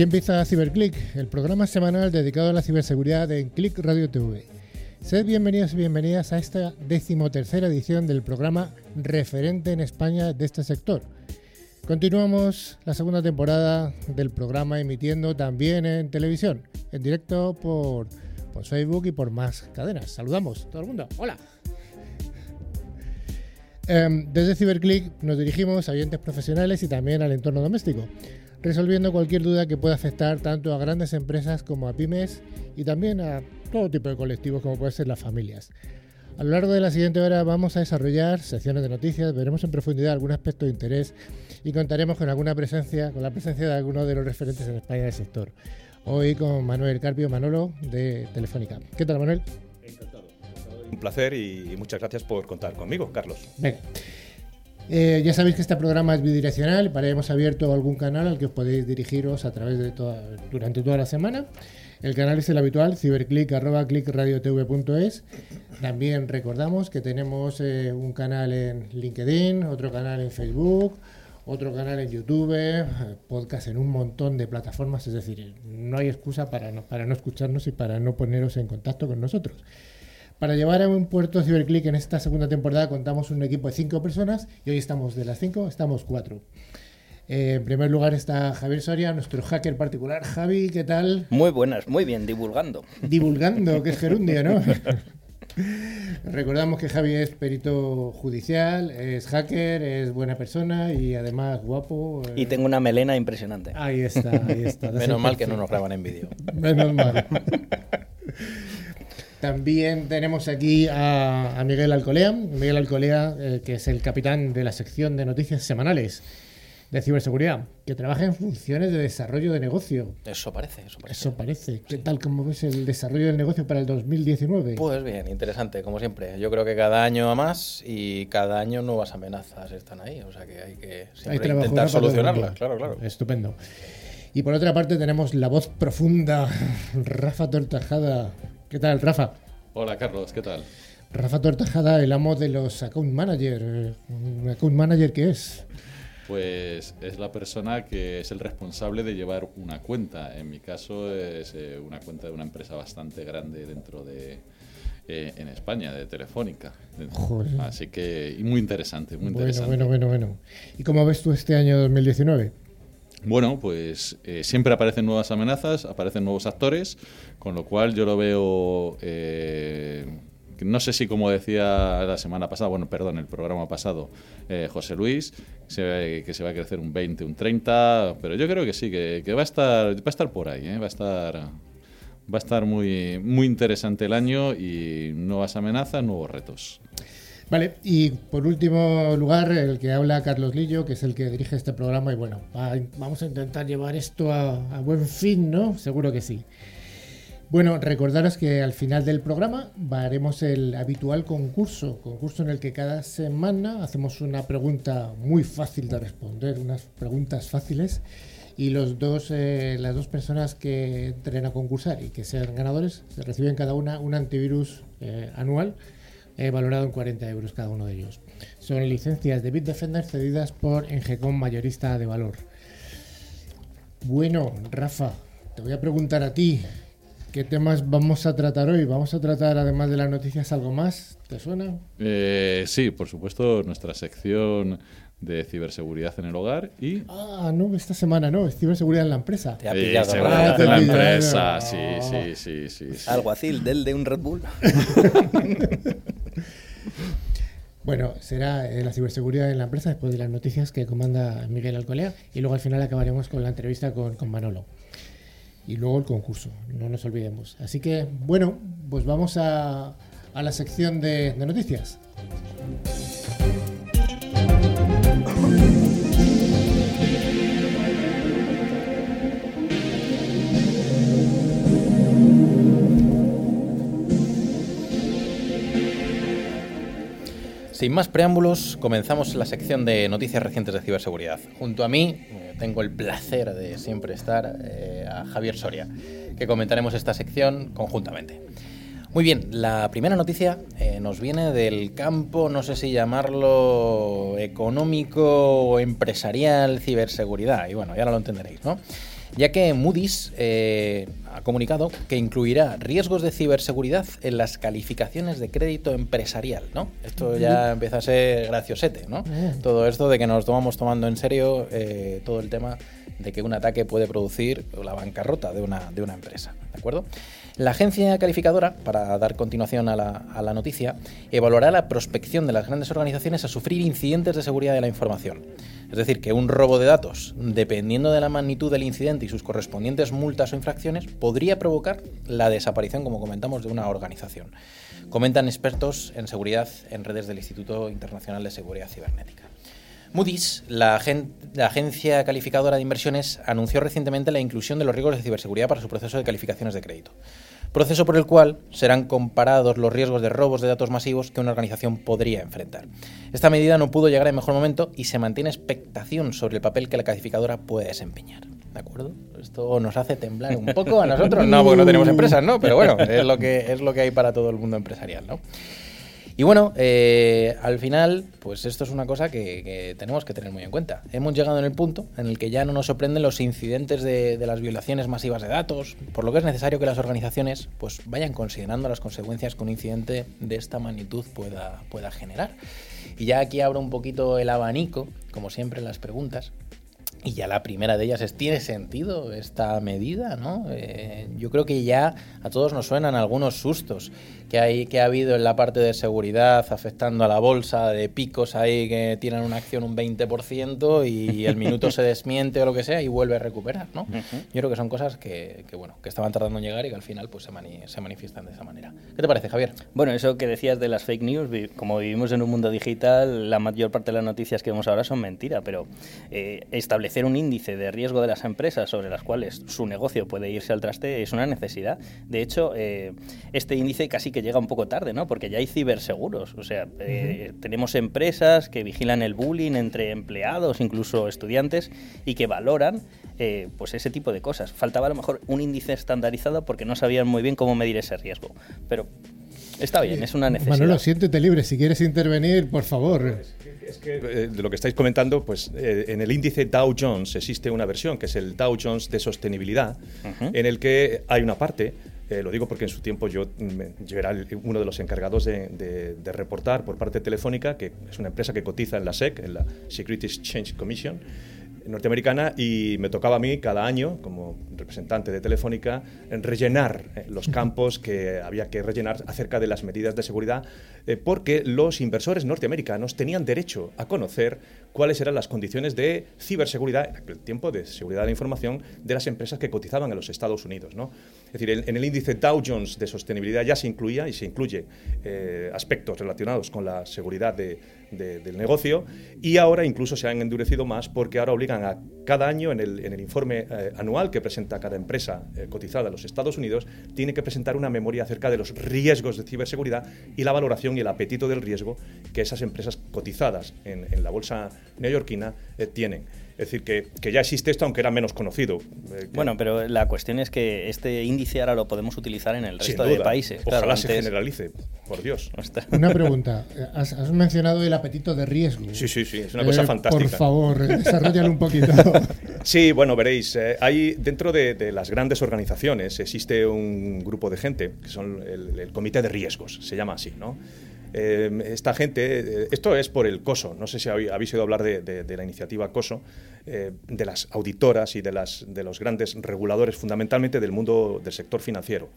Aquí empieza CiberClick, el programa semanal dedicado a la ciberseguridad en Click Radio TV. Sed bienvenidos y bienvenidas a esta decimotercera edición del programa referente en España de este sector. Continuamos la segunda temporada del programa emitiendo también en televisión, en directo por, por Facebook y por más cadenas. Saludamos todo el mundo. Hola. Em, desde CiberClick nos dirigimos a oyentes profesionales y también al entorno doméstico, resolviendo cualquier duda que pueda afectar tanto a grandes empresas como a pymes y también a todo tipo de colectivos como pueden ser las familias. A lo largo de la siguiente hora vamos a desarrollar secciones de noticias, veremos en profundidad algún aspecto de interés y contaremos con alguna presencia, con la presencia de algunos de los referentes en España del sector. Hoy con Manuel Carpio Manolo de Telefónica. ¿Qué tal, Manuel? Un placer y muchas gracias por contar conmigo, Carlos. Venga. Eh, ya sabéis que este programa es bidireccional, para hemos abierto algún canal al que os podéis dirigiros a través de toda, durante toda la semana. El canal es el habitual, ciberclick.clickradiotv.es. También recordamos que tenemos eh, un canal en LinkedIn, otro canal en Facebook, otro canal en YouTube, eh, podcast en un montón de plataformas, es decir, no hay excusa para para no escucharnos y para no poneros en contacto con nosotros. Para llevar a un puerto Ciberclick en esta segunda temporada contamos un equipo de cinco personas y hoy estamos de las cinco, estamos cuatro. Eh, en primer lugar está Javier Soria, nuestro hacker particular. Javi, ¿qué tal? Muy buenas, muy bien, divulgando. Divulgando, que es gerundio, ¿no? Recordamos que Javi es perito judicial, es hacker, es buena persona y además guapo. Y tengo una melena impresionante. Ahí está, ahí está. Menos mal que no nos graban en vídeo. Menos mal. También tenemos aquí a, Miguel Alcolea, Miguel Alcolea, eh, que es el capitán de la sección de noticias semanales de ciberseguridad, que trabaja en funciones de desarrollo de negocio. Eso parece, eso parece. Eso parece. ¿Qué tal como ves el desarrollo del negocio para el 2019? Pues bien, interesante, como siempre. Yo creo que cada año a más y cada año nuevas amenazas están ahí, o sea que hay que intentar solucionarlas, claro, claro. Estupendo. Y por otra parte tenemos la voz profunda, Rafa Tortajada, ¿Qué tal, Rafa? Hola, Carlos, ¿qué tal? Rafa Tortajada, el amo de los account manager. ¿Un account manager qué es? Pues es la persona que es el responsable de llevar una cuenta. En mi caso es eh, una cuenta de una empresa bastante grande dentro de, eh, en España, de Telefónica. Así que muy interesante, muy bueno, interesante. Bueno, bueno, bueno. ¿Y cómo ves tú este año 2019? Bueno, pues eh, siempre aparecen nuevas amenazas, aparecen nuevos actores, con lo cual yo lo veo, eh, no sé si como decía la semana pasada, bueno, perdón, el programa pasado, eh, José Luis, que se va a crecer un 20, un 30, pero yo creo que sí, que, va, a estar, va a estar por ahí, va a estar, va a estar muy, muy interesante el año y nuevas amenazas, nuevos retos. Vale, y por último lugar, el que habla Carlos Lillo, que es el que dirige este programa, y bueno, vamos a intentar llevar esto a, buen fin, ¿no? Seguro que sí. Bueno, recordaros que al final del programa haremos el habitual concurso, concurso en el que cada semana hacemos una pregunta muy fácil de responder, unas preguntas fáciles, y los dos, eh, las dos personas que entren a concursar y que sean ganadores reciben cada una un antivirus eh, anual He valorado en 40 euros cada uno de ellos. Son licencias de Bitdefender cedidas por Engecom Mayorista de Valor. Bueno, Rafa, te voy a preguntar a ti, ¿qué temas vamos a tratar hoy? ¿Vamos a tratar, además de las noticias, algo más? ¿Te suena? Eh, sí, por supuesto, nuestra sección de ciberseguridad en el hogar y... Ah, no, esta semana no, es ciberseguridad en la empresa. Te ha pillado. seguridad en la empresa, sí, sí, sí, sí, sí. Alguacil del de un Red Bull. Bueno, será eh, la ciberseguridad en la empresa después de las noticias que comanda Miguel Alcolea y luego al final acabaremos con la entrevista con, Manolo. Y luego el concurso, no nos olvidemos. Así que, bueno, pues vamos a, la sección de noticias. Sin más preámbulos, comenzamos la sección de noticias recientes de ciberseguridad. Junto a mí eh, tengo el placer de siempre estar eh, a Javier Soria, que comentaremos esta sección conjuntamente. Muy bien, la primera noticia eh, nos viene del campo, no sé si llamarlo económico o empresarial, ciberseguridad, y bueno, ya no lo entenderéis, ¿no? Ya que Moody's eh, ha comunicado que incluirá riesgos de ciberseguridad en las calificaciones de crédito empresarial, ¿no? Esto ya empieza a ser graciosete, ¿no? Todo esto de que nos tomamos tomando en serio eh, todo el tema de que un ataque puede producir la bancarrota de una, de una empresa, ¿de acuerdo? La agencia calificadora, para dar continuación a la, a la, noticia, evaluará la prospección de las grandes organizaciones a sufrir incidentes de seguridad de la información. Es decir, que un robo de datos, dependiendo de la magnitud del incidente y sus correspondientes multas o infracciones, podría provocar la desaparición, como comentamos, de una organización. Comentan expertos en seguridad en redes del Instituto Internacional de Seguridad Cibernética. Moody's, la, agen la, agencia calificadora de inversiones, anunció recientemente la inclusión de los riesgos de ciberseguridad para su proceso de calificaciones de crédito. Proceso por el cual serán comparados los riesgos de robos de datos masivos que una organización podría enfrentar. Esta medida no pudo llegar en mejor momento y se mantiene expectación sobre el papel que la calificadora puede desempeñar. ¿De acuerdo? Esto nos hace temblar un poco a nosotros. No, porque no tenemos empresas, ¿no? Pero bueno, es lo que, es lo que hay para todo el mundo empresarial, ¿no? Y bueno, eh, al final, pues esto es una cosa que, tenemos que tener muy en cuenta. Hemos llegado en el punto en el que ya no nos sorprenden los incidentes de, de, las violaciones masivas de datos, por lo que es necesario que las organizaciones pues, vayan considerando las consecuencias que un incidente de esta magnitud pueda, pueda generar. Y ya aquí abro un poquito el abanico, como siempre, en las preguntas. Y ya la primera de ellas es, ¿tiene sentido esta medida? ¿no? Eh, yo creo que ya a todos nos suenan algunos sustos que, hay, que ha habido en la parte de seguridad afectando a la bolsa, de picos ahí que tienen una acción un 20% y el minuto se desmiente o lo que sea y vuelve a recuperar. ¿no? Uh -huh. Yo creo que son cosas que, que, bueno, que estaban tardando en llegar y que al final pues, se, mani se manifiestan de esa manera. ¿Qué te parece, Javier? Bueno, eso que decías de las fake news, como vivimos en un mundo digital, la mayor parte de las noticias que vemos ahora son mentira, pero eh, establecer un índice de riesgo de las empresas sobre las cuales su negocio puede irse al traste es una necesidad. De hecho, eh, este índice casi que llega un poco tarde, ¿no? Porque ya hay ciberseguros. O sea, eh, uh -huh. tenemos empresas que vigilan el bullying entre empleados, incluso estudiantes, y que valoran eh, pues ese tipo de cosas. Faltaba a lo mejor un índice estandarizado porque no sabían muy bien cómo medir ese riesgo. Pero está bien, es una necesidad. Manolo, siéntete libre. Si quieres intervenir, por favor. Es que eh, de lo que estáis comentando, pues eh, en el índice Dow Jones existe una versión que es el Dow Jones de sostenibilidad, uh -huh. en el que hay una parte eh, lo digo porque en su tiempo yo, yo era uno de los encargados de, de, de, reportar por parte telefónica, que es una empresa que cotiza en la SEC, en la Securities Exchange Commission norteamericana, y me tocaba a mí cada año, como representante de Telefónica, rellenar eh, los campos que había que rellenar acerca de las medidas de seguridad, eh, porque los inversores norteamericanos tenían derecho a conocer cuáles eran las condiciones de ciberseguridad, en aquel tiempo de seguridad de la información, de las empresas que cotizaban en los Estados Unidos. ¿no? Es decir, en, en, el índice Dow Jones de sostenibilidad ya se incluía y se incluye eh, aspectos relacionados con la seguridad de, de, del negocio y ahora incluso se han endurecido más porque ahora obligan a cada año en el, en el informe eh, anual que presenta cada empresa eh, cotizada en los Estados Unidos, tiene que presentar una memoria acerca de los riesgos de ciberseguridad y la valoración y el apetito del riesgo que esas empresas cotizadas en, en la bolsa neoyorquina eh, tienen. Es decir, que, que, ya existe esto, aunque era menos conocido. Eh, bueno, pero la cuestión es que este índice ahora lo podemos utilizar en el resto de países. Ojalá claro, antes... se generalice, por Dios. Una pregunta. Has, has, mencionado el apetito de riesgo. Sí, sí, sí, es una cosa eh, fantástica. Por favor, desarrollalo un poquito. sí, bueno, veréis, eh, hay dentro de, de, las grandes organizaciones existe un grupo de gente, que son el, el Comité de Riesgos, se llama así, ¿no? Eh, esta gente, eh, esto es por el COSO, no sé si habéis oído hablar de, la iniciativa COSO, eh, de las auditoras y de, las, de los grandes reguladores, fundamentalmente del mundo del sector financiero.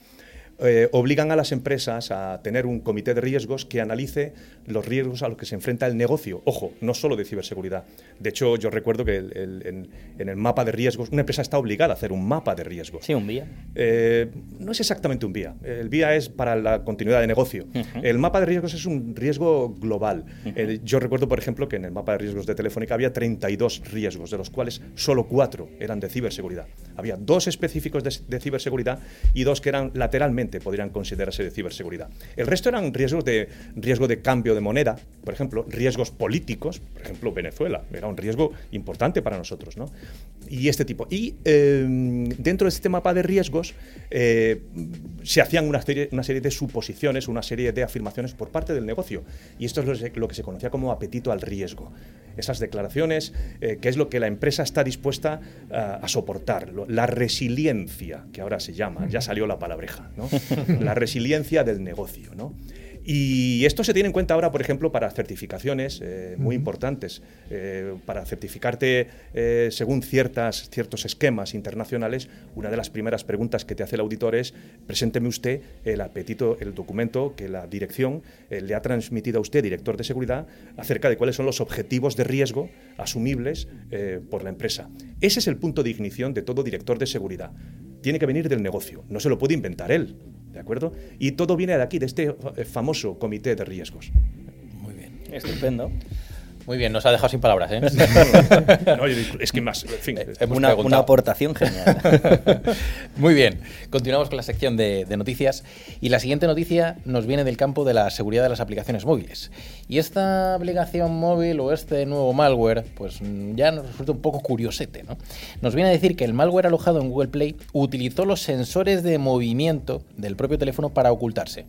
Eh, obligan a las empresas a tener un comité de riesgos que analice los riesgos a los que se enfrenta el negocio. Ojo, no solo de ciberseguridad. De hecho, yo recuerdo que el, el, en, en, el mapa de riesgos, una empresa está obligada a hacer un mapa de riesgos. Sí, un vía. Eh, no es exactamente un vía. El vía es para la continuidad de negocio. Uh -huh. El mapa de riesgos es un riesgo global. Uh -huh. eh, yo recuerdo, por ejemplo, que en el mapa de riesgos de Telefónica había 32 riesgos, de los cuales solo cuatro eran de ciberseguridad. Había dos específicos de, de ciberseguridad y dos que eran lateralmente podrían considerarse de ciberseguridad. El resto eran riesgos de riesgo de cambio de moneda, por ejemplo, riesgos políticos, por ejemplo, Venezuela, era un riesgo importante para nosotros, ¿no? Y este tipo. Y eh, dentro de este mapa de riesgos eh, se hacían una serie, una serie de suposiciones, una serie de afirmaciones por parte del negocio. Y esto es lo, lo que se conocía como apetito al riesgo. esas declaraciones, eh, qué es lo que la empresa está dispuesta a soportar, la resiliencia, que ahora se llama, ya salió la palabreja, ¿no? la resiliencia del negocio. ¿no? Y esto se tiene en cuenta ahora, por ejemplo, para certificaciones eh, muy importantes, eh, para certificarte eh, según ciertas, ciertos esquemas internacionales. Una de las primeras preguntas que te hace el auditor es, presénteme usted el apetito, el documento que la dirección le ha transmitido a usted, director de seguridad, acerca de cuáles son los objetivos de riesgo asumibles por la empresa. Ese es el punto de ignición de todo director de seguridad. Tiene que venir del negocio, no se lo puede inventar él. ¿De acuerdo? Y todo viene de aquí, de este eh, famoso comité de riesgos. Muy bien. Estupendo. Muy bien, nos ha dejado sin palabras, ¿eh? no, es que más, en fin, una, una, aportación genial. Muy bien, continuamos con la sección de, noticias y la siguiente noticia nos viene del campo de la seguridad de las aplicaciones móviles. Y esta aplicación móvil o este nuevo malware, pues ya nos resulta un poco curiosete, ¿no? Nos viene a decir que el malware alojado en Google Play utilizó los sensores de movimiento del propio teléfono para ocultarse.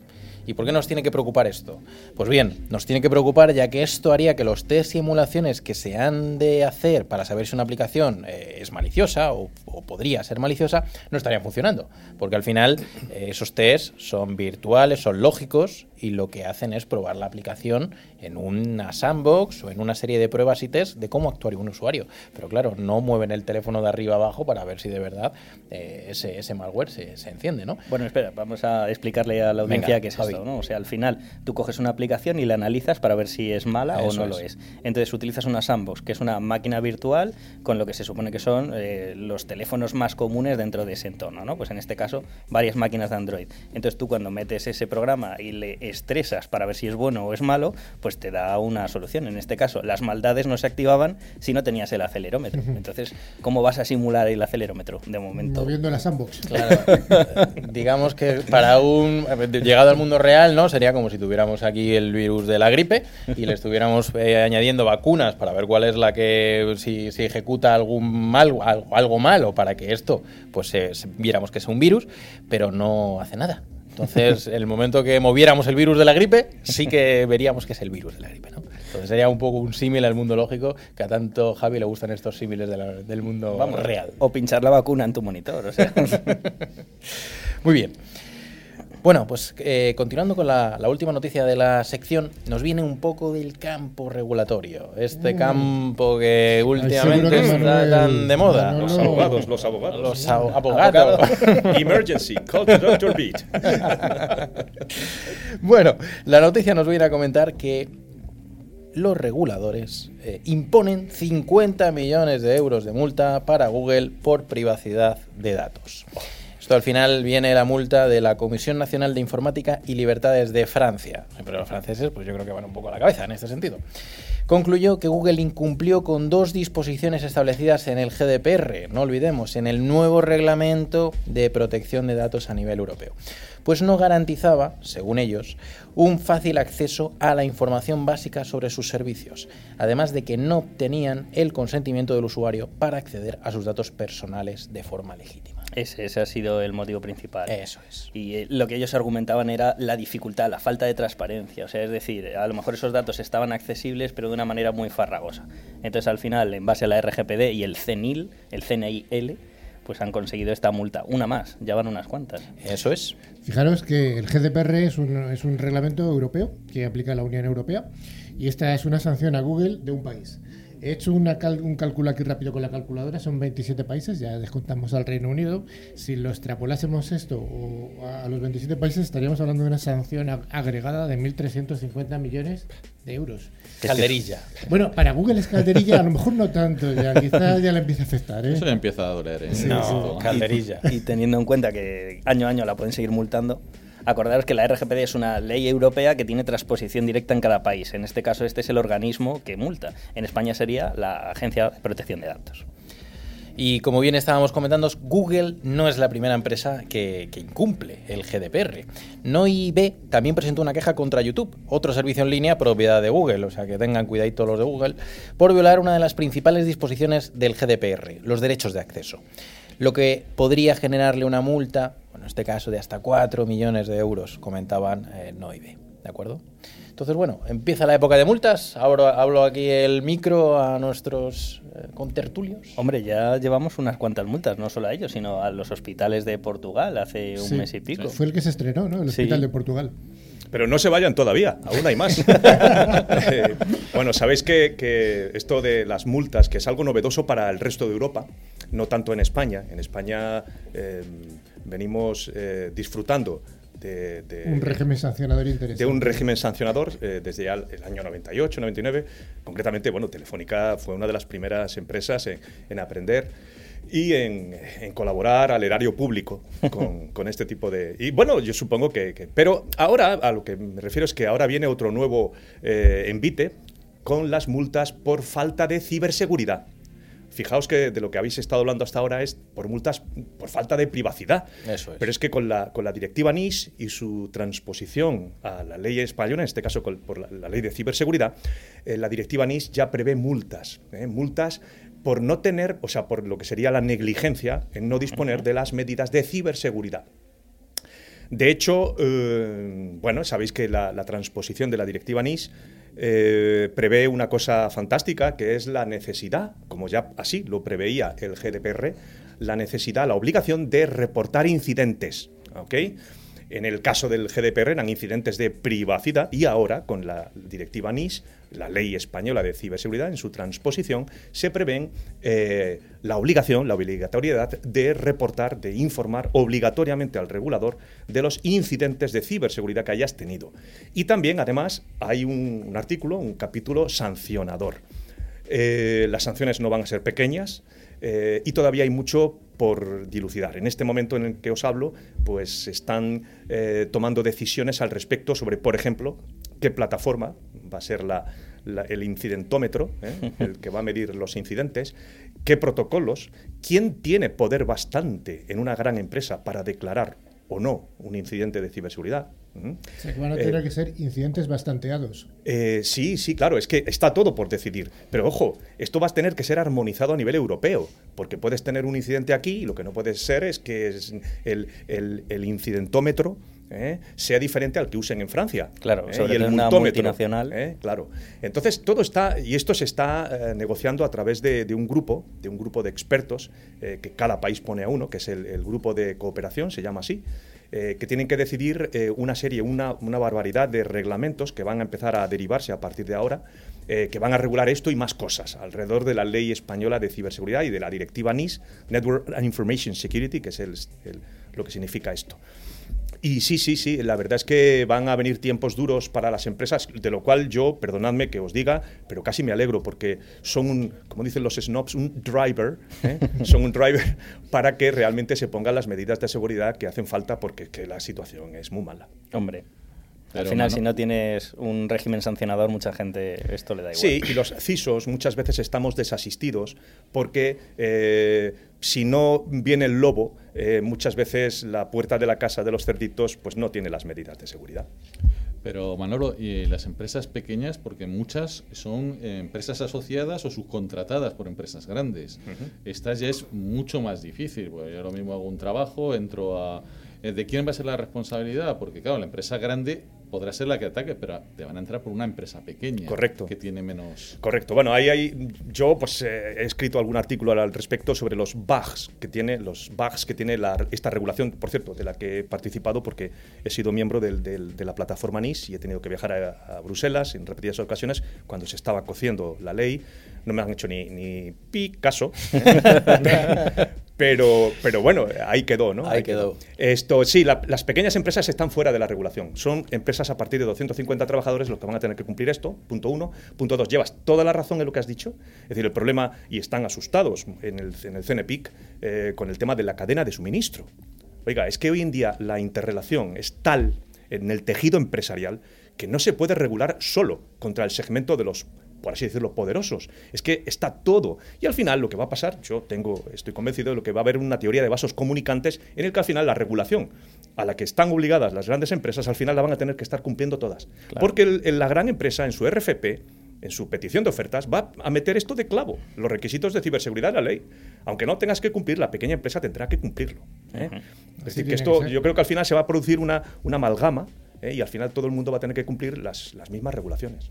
¿Y por qué nos tiene que preocupar esto? Pues bien, nos tiene que preocupar ya que esto haría que los test y emulaciones que se han de hacer para saber si una aplicación eh, es maliciosa o, podría ser maliciosa no estarían funcionando. Porque al final eh, esos test son virtuales, son lógicos y lo que hacen es probar la aplicación en una sandbox o en una serie de pruebas y test de cómo actuaría un usuario. Pero claro, no mueven el teléfono de arriba abajo para ver si de verdad eh, ese, ese, malware se, se, enciende, ¿no? Bueno, espera, vamos a explicarle a la audiencia qué es esto, ¿no? O sea, al final tú coges una aplicación y la analizas para ver si es mala o no lo es. Entonces utilizas una sandbox, que es una máquina virtual con lo que se supone que son eh, los teléfonos más comunes dentro de ese entorno, ¿no? Pues en este caso, varias máquinas de Android. Entonces tú cuando metes ese programa y le estresas para ver si es bueno o es malo, pues te da una solución. En este caso, las maldades no se activaban si no tenías el acelerómetro. Entonces, ¿cómo vas a simular el acelerómetro de momento? Moviendo la sandbox. Claro. Digamos que para un llegado al mundo real, ¿no? Sería como si tuviéramos aquí el virus de la gripe y le estuviéramos eh, añadiendo vacunas para ver cuál es la que si, ejecuta algún mal algo, algo malo para que esto pues viéramos que es un virus, pero no hace nada. Entonces, el momento que moviéramos el virus de la gripe, sí que veríamos que es el virus de la gripe, ¿no? Entonces sería un poco un símil al mundo lógico, que a tanto Javi le gustan estos símiles del mundo real. O pinchar la vacuna en tu monitor, o sea. Muy bien. Bueno, pues eh, continuando con la, última noticia de la sección, nos viene un poco del campo regulatorio. Este mm. campo que últimamente está tan de moda. los abogados, los abogados. Los abogados. Emergency, call the doctor beat. bueno, la noticia nos viene a comentar que los reguladores eh, imponen 50 millones de euros de multa para Google por privacidad de datos. Esto al final viene la multa de la Comisión Nacional de Informática y Libertades de Francia. Pero los franceses, pues yo creo que van un poco a la cabeza en este sentido. Concluyó que Google incumplió con dos disposiciones establecidas en el GDPR, no olvidemos, en el nuevo reglamento de protección de datos a nivel europeo. Pues no garantizaba, según ellos, un fácil acceso a la información básica sobre sus servicios, además de que no obtenían el consentimiento del usuario para acceder a sus datos personales de forma legítima. Ese, ha sido el motivo principal. Eso es. Y eh, lo que ellos argumentaban era la dificultad, la falta de transparencia. O sea, es decir, a lo mejor esos datos estaban accesibles, pero de una manera muy farragosa. Entonces, al final, en base a la RGPD y el CNIL, el CNIL, pues han conseguido esta multa. Una más, ya van unas cuantas. Eso es. Fijaros que el GDPR es un, es un reglamento europeo que aplica la Unión Europea y esta es una sanción a Google de un país. He hecho un cálculo aquí rápido con la calculadora, son 27 países, ya descontamos al Reino Unido. Si lo extrapolásemos esto a los 27 países, estaríamos hablando de una sanción agregada de 1.350 millones de euros. Calderilla. Bueno, para Google es calderilla, a lo mejor no tanto, ya quizás ya le empieza a afectar. ¿eh? Eso ya empieza a doler. ¿eh? no, calderilla. y teniendo en cuenta que año a año la pueden seguir multando, Acordaros que la RGPD es una ley europea que tiene transposición directa en cada país. En este caso, este es el organismo que multa. En España sería la Agencia de Protección de Datos. Y como bien estábamos comentando, Google no es la primera empresa que, incumple el GDPR. NoIB también presentó una queja contra YouTube, otro servicio en línea propiedad de Google, o sea que tengan cuidadito los de Google, por violar una de las principales disposiciones del GDPR, los derechos de acceso. Lo que podría generarle una multa en este caso de hasta 4 millones de euros, comentaban eh, Noive. ¿De acuerdo? Entonces, bueno, empieza la época de multas. Ahora hablo aquí el micro a nuestros eh, contertulios. Hombre, ya llevamos unas cuantas multas, no solo a ellos, sino a los hospitales de Portugal hace un Sí, mes y pico. Fue el que se estrenó, ¿no? El Sí. Hospital de Portugal. Pero no se vayan todavía, aún hay más. Eh, bueno, sabéis que, que esto de las multas, que es algo novedoso para el resto de Europa, no tanto en España. En España eh, venimos eh, disfrutando de, de- Un régimen sancionador interesante. de un régimen sancionador eh, desde ya el el año 98, 99. Concretamente, bueno, Telefónica fue una de las primeras empresas en, en aprender y en, en colaborar al erario público con, con este tipo de... Y bueno, yo supongo que, que- Pero ahora, a lo que me refiero es que ahora viene otro nuevo eh, envite con las multas por falta de ciberseguridad. Fijaos que de lo que habéis estado hablando hasta ahora es por multas por falta de privacidad. Eso es. Pero es que con la, con la directiva NIS y su transposición a la ley española, en este caso con- por la, la ley de ciberseguridad, eh, la directiva NIS ya prevé multas. ¿eh? Multas por no tener, o sea, por lo que sería la negligencia en no disponer de las medidas de ciberseguridad. De hecho, eh, bueno, sabéis que la, la transposición de la directiva NIS eh, prevé una cosa fantástica, que es la necesidad, como ya así lo preveía el GDPR, la necesidad, la obligación de reportar incidentes. ¿ok? En el caso del GDPR eran incidentes de privacidad y ahora con la directiva NIS, la ley española de ciberseguridad, en su transposición, se prevén eh, la obligación, la obligatoriedad de reportar, de informar obligatoriamente al regulador de los incidentes de ciberseguridad que hayas tenido. Y también, además, hay un, artículo, un capítulo sancionador. Eh, las sanciones no van a ser pequeñas eh, y todavía hay mucho por dilucidar. En este momento en el que os hablo, pues están eh, tomando decisiones al respecto sobre, por ejemplo, qué plataforma va a ser la- la- el incidentómetro, ¿eh? el que va a medir los incidentes, qué protocolos, quién tiene poder bastante en una gran empresa para declarar o no un incidente de ciberseguridad. O sea, que van a Eh, que ser incidentes bastanteados. eh, sí, sí, claro, es que está todo por decidir. Pero ojo, esto va a tener que ser armonizado a nivel europeo, porque puedes tener un incidente aquí y lo que no puede ser es que es el, el- el incidentómetro ¿eh? sea diferente al que usen en Francia. Claro, ¿eh? sobre y el una multinacional. ¿eh? Claro. Entonces, todo está, y esto se está eh, negociando a través de, de un grupo, de un grupo de expertos, eh, que cada país pone a uno, que es el, el grupo de cooperación, se llama así, eh, que tienen que decidir eh, una serie, una, barbaridad de reglamentos que van a empezar a derivarse a partir de ahora, eh, que van a regular esto y más cosas alrededor de la ley española de ciberseguridad y de la directiva NIS, Network and Information Security, que es el- lo que significa esto. Y sí, sí, sí, la verdad es que van a venir tiempos duros para las empresas, de lo cual yo, perdonadme que os diga, pero casi me alegro porque son, un, como dicen los snobs, un driver, ¿eh? son un driver para que realmente se pongan las medidas de seguridad que hacen falta porque que la situación es muy mala. Hombre. Al Pero, final, Mano- si no tienes un régimen sancionador, mucha gente esto le da igual. Sí, y los CISOs muchas veces estamos desasistidos porque eh, si no viene el lobo, eh, muchas veces la puerta de la casa de los cerditos pues no tiene las medidas de seguridad. Pero Manolo, y las empresas pequeñas, porque muchas son eh, empresas asociadas o subcontratadas por empresas grandes. Estas ya es mucho más difícil. Pues yo lo mismo hago un trabajo, entro a... ¿De quién va a ser la responsabilidad? Porque claro, la empresa grande podrá ser la que ataque, pero te van a entrar por una empresa pequeña. Correcto. Que tiene menos... Correcto. Bueno, ahí hay, yo pues eh, he escrito algún artículo al respecto sobre los bugs que tiene, los bugs que tiene la- esta regulación, por cierto, de la que he participado porque he sido miembro del- del- de la plataforma NIS y he tenido que viajar a, a Bruselas en repetidas ocasiones cuando se estaba cociendo la ley. No me han hecho ni, ni pi caso. pero, pero bueno, ahí quedó, ¿no? Ahí quedó. Esto, sí, la- las pequeñas empresas están fuera de la regulación. Son empresas a partir de 250 trabajadores los que van a tener que cumplir esto. Punto uno. Punto dos, llevas toda la razón en lo que has dicho. Es decir, el problema, y están asustados en el, en el CNPIC eh, con el tema de la cadena de suministro. Oiga, es que hoy en día la interrelación es tal en el tejido empresarial que no se puede regular solo contra el segmento de los por así decirlo, poderosos. Es que está todo. Y al final lo que va a pasar, yo tengo, estoy convencido de lo que va a haber una teoría de vasos comunicantes en el que al final la regulación a la que están obligadas las grandes empresas, al final la van a tener que estar cumpliendo todas. Porque el- el- la gran empresa en su RFP, en su petición de ofertas, va a meter esto de clavo, los requisitos de ciberseguridad de la ley. Aunque no tengas que cumplir, la pequeña empresa tendrá que cumplirlo. ¿eh? Es decir, que esto, que yo creo que al final se va a producir una, una amalgama ¿eh? y al final todo el mundo va a tener que cumplir las, las mismas regulaciones.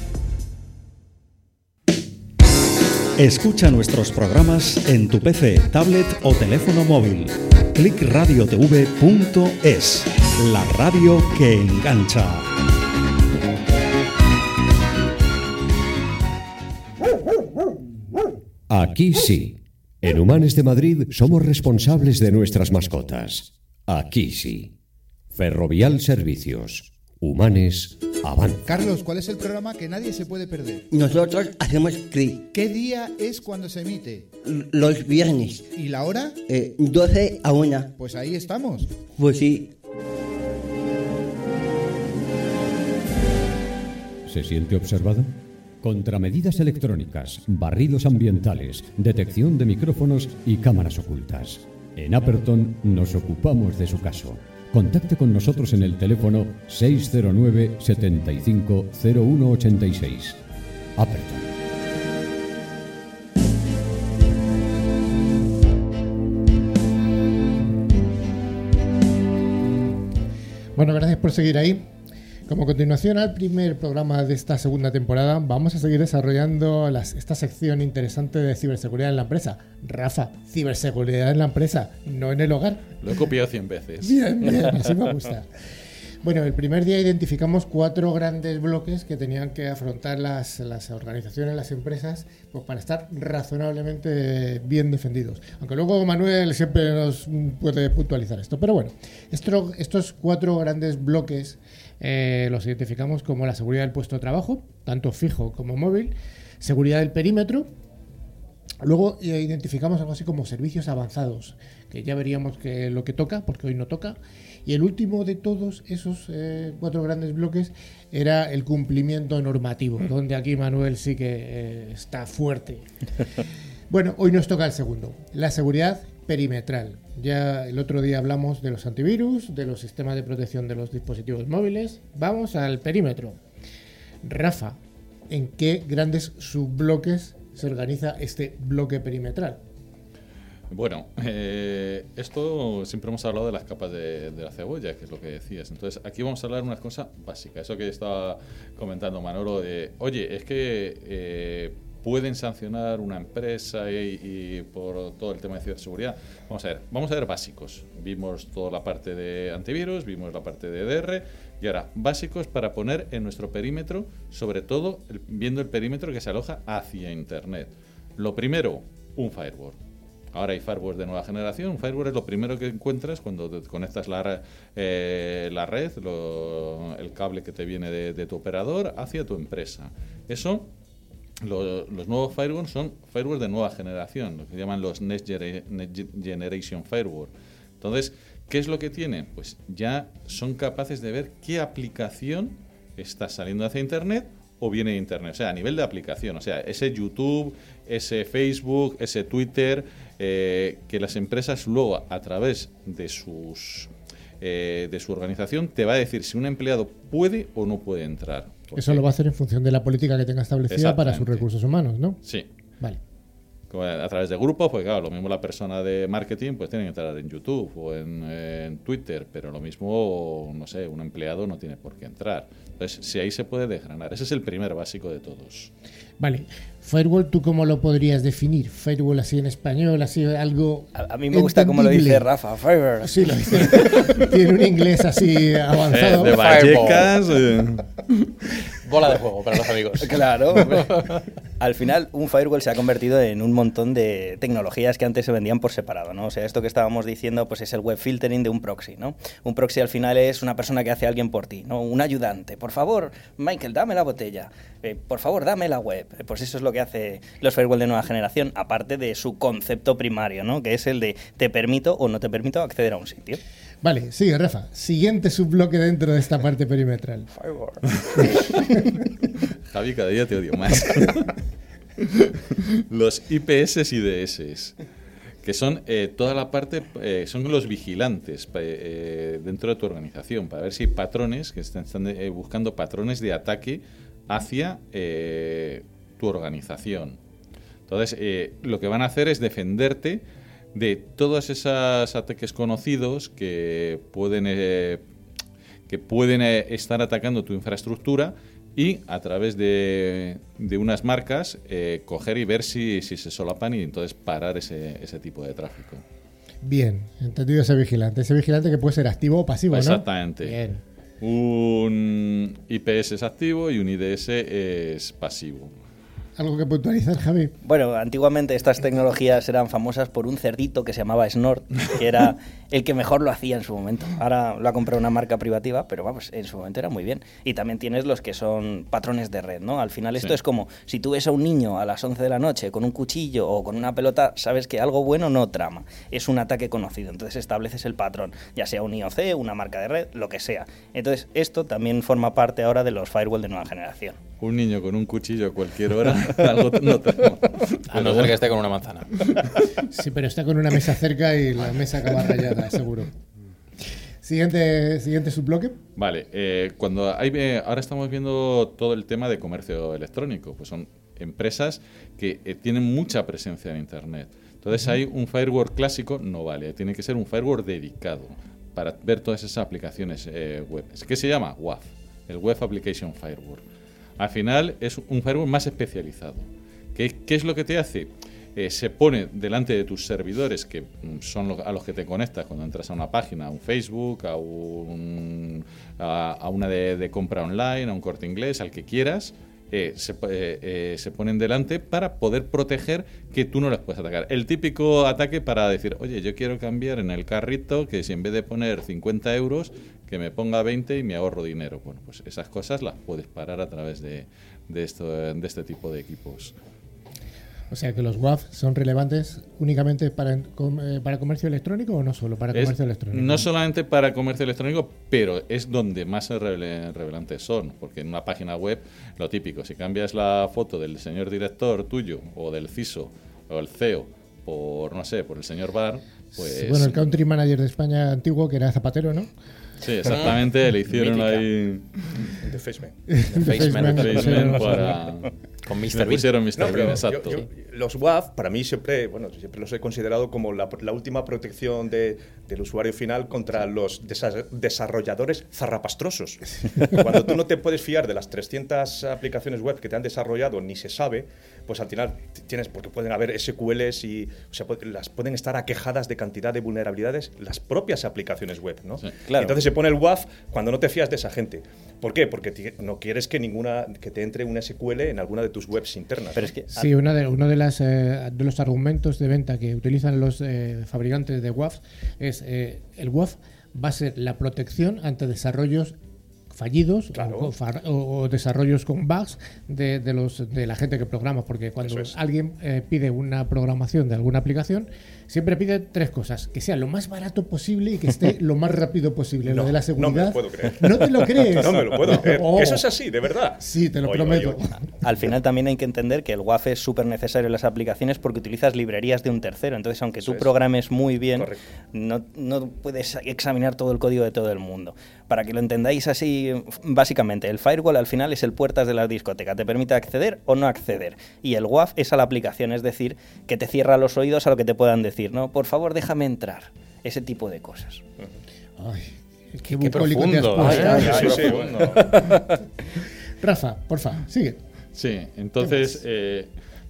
Escucha nuestros programas en tu PC, tablet o teléfono móvil. clickradiotv.es, la radio que engancha. Aquí sí. En Humanes de Madrid somos responsables de nuestras mascotas. Aquí sí. Ferrovial Servicios. Humanes Avant. Carlos, ¿cuál es el programa que nadie se puede perder? Nosotros hacemos clic ¿Qué día es cuando se emite? los viernes, ¿Y la hora? eh, 12 a 1. Pues ahí estamos. Pues sí, ¿Se siente observado? Contramedidas electrónicas, barridos ambientales, detección de micrófonos y cámaras ocultas. En Aperton nos ocupamos de su caso. Contacte con nosotros en el teléfono 609 75 0186. Aperton. Bueno, gracias por seguir ahí. Como continuación al primer programa de esta segunda temporada, vamos a seguir desarrollando las- esta sección interesante de ciberseguridad en la empresa. Rafa, ciberseguridad en la empresa, no en el hogar. Lo he copiado 100 veces. Bien, bien, así me gusta. Bueno, el primer día identificamos cuatro grandes bloques que tenían que afrontar las, las organizaciones, las empresas, pues para estar razonablemente bien defendidos. Aunque luego Manuel siempre nos puede puntualizar esto. Pero bueno, esto- estos cuatro grandes bloques eh, los identificamos como la seguridad del puesto de trabajo, tanto fijo como móvil, seguridad del perímetro, Luego eh, identificamos algo así como servicios avanzados, que ya veríamos que lo que toca, porque hoy no toca. Y el último de todos esos eh, cuatro grandes bloques era el cumplimiento normativo, donde aquí Manuel sí que está fuerte. Bueno, hoy nos toca el segundo, la seguridad perimetral. Ya el otro día hablamos de los antivirus, de los sistemas de protección de los dispositivos móviles. Vamos al perímetro. Rafa, ¿en qué grandes subbloques se organiza este bloque perimetral? Bueno, eh, esto siempre hemos hablado de las capas de, la cebolla, que es lo que decías. Entonces, aquí vamos a hablar de una cosa básica. Eso que estaba comentando Manolo, de, oye, es que eh, pueden sancionar una empresa y, por todo el tema de ciberseguridad. Vamos a ver, vamos a ver básicos. Vimos toda la parte de antivirus, vimos la parte de DR, y ahora, básicos para poner en nuestro perímetro, sobre todo viendo el perímetro que se aloja hacia Internet. Lo primero, un firewall. Ahora hay firewalls de nueva generación. Un firewall es lo primero que encuentras cuando te conectas la, eh, la red, el cable que te viene de tu operador hacia tu empresa. Eso, lo- los nuevos firewalls son firewalls de nueva generación, lo que llaman los Next, Next Generation Firewall. Entonces, ¿qué es lo que tienen? Pues ya son capaces de ver qué aplicación está saliendo hacia Internet o viene de Internet. O sea, a nivel de aplicación. O sea, ese YouTube, ese Facebook, ese Twitter, eh, que las empresas luego a través de sus eh, de su organización te va a decir si un empleado puede o no puede entrar. Eso lo va a hacer en función de la política que tenga establecida para sus recursos humanos, ¿no? Sí. Vale. Como A través de grupos, pues claro, lo mismo la persona de marketing pues tiene que entrar en YouTube o en, en Twitter, pero lo mismo, no sé, un empleado no tiene por qué entrar. Entonces, si ahí se puede desgranar. Ese es el primer básico de todos. Vale. Firewall, ¿tú cómo lo podrías definir? Firewall así en español, así algo. A, a mí me gusta cómo lo dice. Rafa. Fiverr. Sí, lo dice. Tiene un inglés así avanzado. Eh, de Vallecas, eh, Bola de juego para los amigos. Claro. hombre. Al final, un firewall se ha convertido en un montón de tecnologías que antes se vendían por separado, ¿no? O sea, esto que estábamos diciendo, pues es el web filtering de un proxy, ¿no? Un proxy al final es una persona que hace alguien por ti, ¿no? Un ayudante. Por favor, Michael, dame la botella. Eh, por favor, dame la web. Eh, Pues eso es lo que hace los firewall de nueva generación, aparte de su concepto primario, ¿no? Que es el de te permito o no te permito acceder a un sitio. Vale, sigue, Rafa. Siguiente subbloque dentro de esta parte perimetral. Javi, cada día te odio más. los IPS y DS, que son eh, toda la parte, eh, son los vigilantes pa- eh, dentro de tu organización, para ver si hay patrones, que están, están, eh, buscando patrones de ataque hacia eh, tu organización. Entonces, eh, lo que van a hacer es defenderte de todos esos ataques conocidos que pueden, eh, que pueden eh, estar atacando tu infraestructura y a través de, de unas marcas eh, coger y ver si, si se solapan y entonces parar ese, ese tipo de tráfico. Bien, entendido ese vigilante. Ese vigilante que puede ser activo o pasivo, ¿no? Exactamente. Un IPS es activo y un IDS es pasivo. ¿Algo que puntualizar, Javi? Bueno, antiguamente estas tecnologías eran famosas por un cerdito que se llamaba Snort, que era el que mejor lo hacía en su momento. Ahora lo ha comprado una marca privativa, pero vamos, en su momento era muy bien. Y también tienes los que son patrones de red, ¿no? Al final esto Sí. es como si tú ves a un niño a las 11 de la noche con un cuchillo o con una pelota, sabes que algo bueno no trama. Es un ataque conocido, entonces estableces el patrón, ya sea un IOC, una marca de red, lo que sea. Entonces esto también forma parte ahora de los firewall de nueva generación. Un niño con un cuchillo a cualquier hora, algo no tenemos. A no ser que esté con una manzana. Sí, pero está con una mesa cerca y la mesa acaba rayada, seguro. Siguiente, siguiente subbloque. Vale, eh, cuando hay, eh, ahora estamos viendo todo el tema de comercio electrónico, pues son empresas que eh, tienen mucha presencia en Internet. Entonces hay un firewall clásico, no vale, tiene que ser un firewall dedicado para ver todas esas aplicaciones eh, web. ¿Qué se llama? WAF, el Web Application Firewall. Al final es un firewall más especializado. ¿Qué, es lo que te hace? Eh, se pone delante de tus servidores, que mm, son a los que te conectas cuando entras a una página, a un Facebook, a, un, a, a una de, compra online, a un corte inglés, al que quieras, eh, se, eh, eh, se ponen delante para poder proteger que tú no les puedes atacar. El típico ataque para decir, oye, yo quiero cambiar en el carrito que si en vez de poner 50 euros, que me ponga 20 y me ahorro dinero. Bueno, pues esas cosas las puedes parar a través de, de, esto, de este tipo de equipos. O sea que los WAF son relevantes únicamente para, eh, para comercio electrónico o no solo para Es comercio electrónico. No solamente para comercio electrónico, pero es donde más revelantes son. Porque en una página web, lo típico, si cambias la foto del señor director tuyo o del CISO o el CEO por, no sé, por el señor Bar, pues... Bueno, el country manager de España antiguo, que era Zapatero, ¿no? Sí, exactamente, le hicieron Mítica. ahí... De Faceman. Faceman. Faceman, Faceman sí, para... Con Mr. Bean. pusieron Mr. No, Bean, exacto. yo- yo- los WAF, para mí siempre, bueno, siempre los he considerado como la, la última protección de- del usuario final contra los desa- desarrolladores zarrapastrosos. Cuando tú no te puedes fiar de las 300 aplicaciones web que te han desarrollado ni se sabe, pues al final tienes, porque pueden haber SQLs y, o sea, las pueden estar aquejadas de cantidad de vulnerabilidades las propias aplicaciones web, ¿no? Sí. Claro. Entonces se pone el WAF cuando no te fías de esa gente. ¿Por qué? Porque no quieres que ninguna que te entre una SQL en alguna de tus webs internas. Pero es que Sí, una de, uno de, las, eh, de los argumentos de venta que utilizan los eh, fabricantes de WAF es eh, el WAF va a ser la protección ante desarrollos fallidos Claro. o, far- o- o desarrollos con bugs de, de los, de la gente que programa, porque cuando es. alguien eh, pide una programación de alguna aplicación, siempre pide tres cosas, que sea lo más barato posible y que esté lo más rápido posible. lo No, de la no seguridad. me lo puedo creer. ¿No te lo crees? No me lo puedo creer. Oh. Eso es así, de verdad. Sí, te lo Oye, prometo. oye, oye. Al final también hay que entender que el WAF es súper necesario en las aplicaciones porque utilizas librerías de un tercero. Entonces, aunque Eso tú es. programes muy bien, no, no puedes examinar todo el código de todo el mundo. Para que lo entendáis así, básicamente, el firewall al final es el puertas de la discoteca. Te permite acceder o no acceder. Y el WAF es a la aplicación, es decir, que te cierra los oídos a lo que te puedan decir. ¿No? Por favor, déjame entrar. Ese tipo de cosas. Ay, qué, Qué bucólico te has profundo. puesto. Ay, Sí, ay, sí, profundo. Rafa, porfa, sigue. Sí, entonces, eh,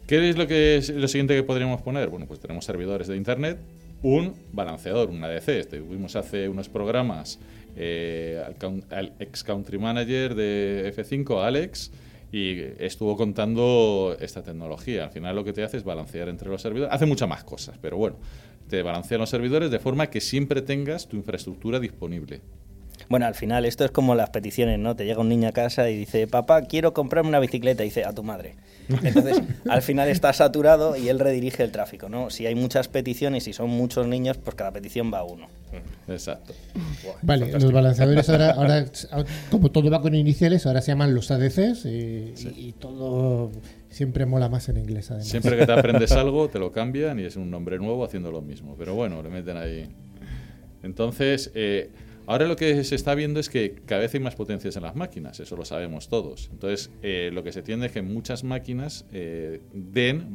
¿qué es lo, que es lo siguiente que podríamos poner? Bueno, pues tenemos servidores de Internet, un balanceador, un ADC. Tuvimos hace unos programas eh, al ex country manager de F5, Alex, y estuvo contando esta tecnología. Al final lo que te hace es balancear entre los servidores. Hace muchas más cosas, pero bueno, te balancea los servidores de forma que siempre tengas tu infraestructura disponible. Bueno, al final esto es como las peticiones, ¿no? Te llega un niño a casa y dice, papá, quiero comprarme una bicicleta. Y dice, a tu madre. Entonces, al final está saturado y él redirige el tráfico, ¿no? Si hay muchas peticiones y son muchos niños, pues cada petición va a uno. Exacto. Vale, los balanceadores ahora, ahora, como todo va con iniciales, ahora se llaman los ADCs y, y todo siempre mola más en inglés. Además. Siempre que te aprendes algo, te lo cambian y es un nombre nuevo haciendo lo mismo. Pero bueno, le meten ahí. Entonces, eh, ahora lo que se está viendo es que cada vez hay más potencias en las máquinas, eso lo sabemos todos. Entonces, eh, lo que se tiende es que muchas máquinas eh, den,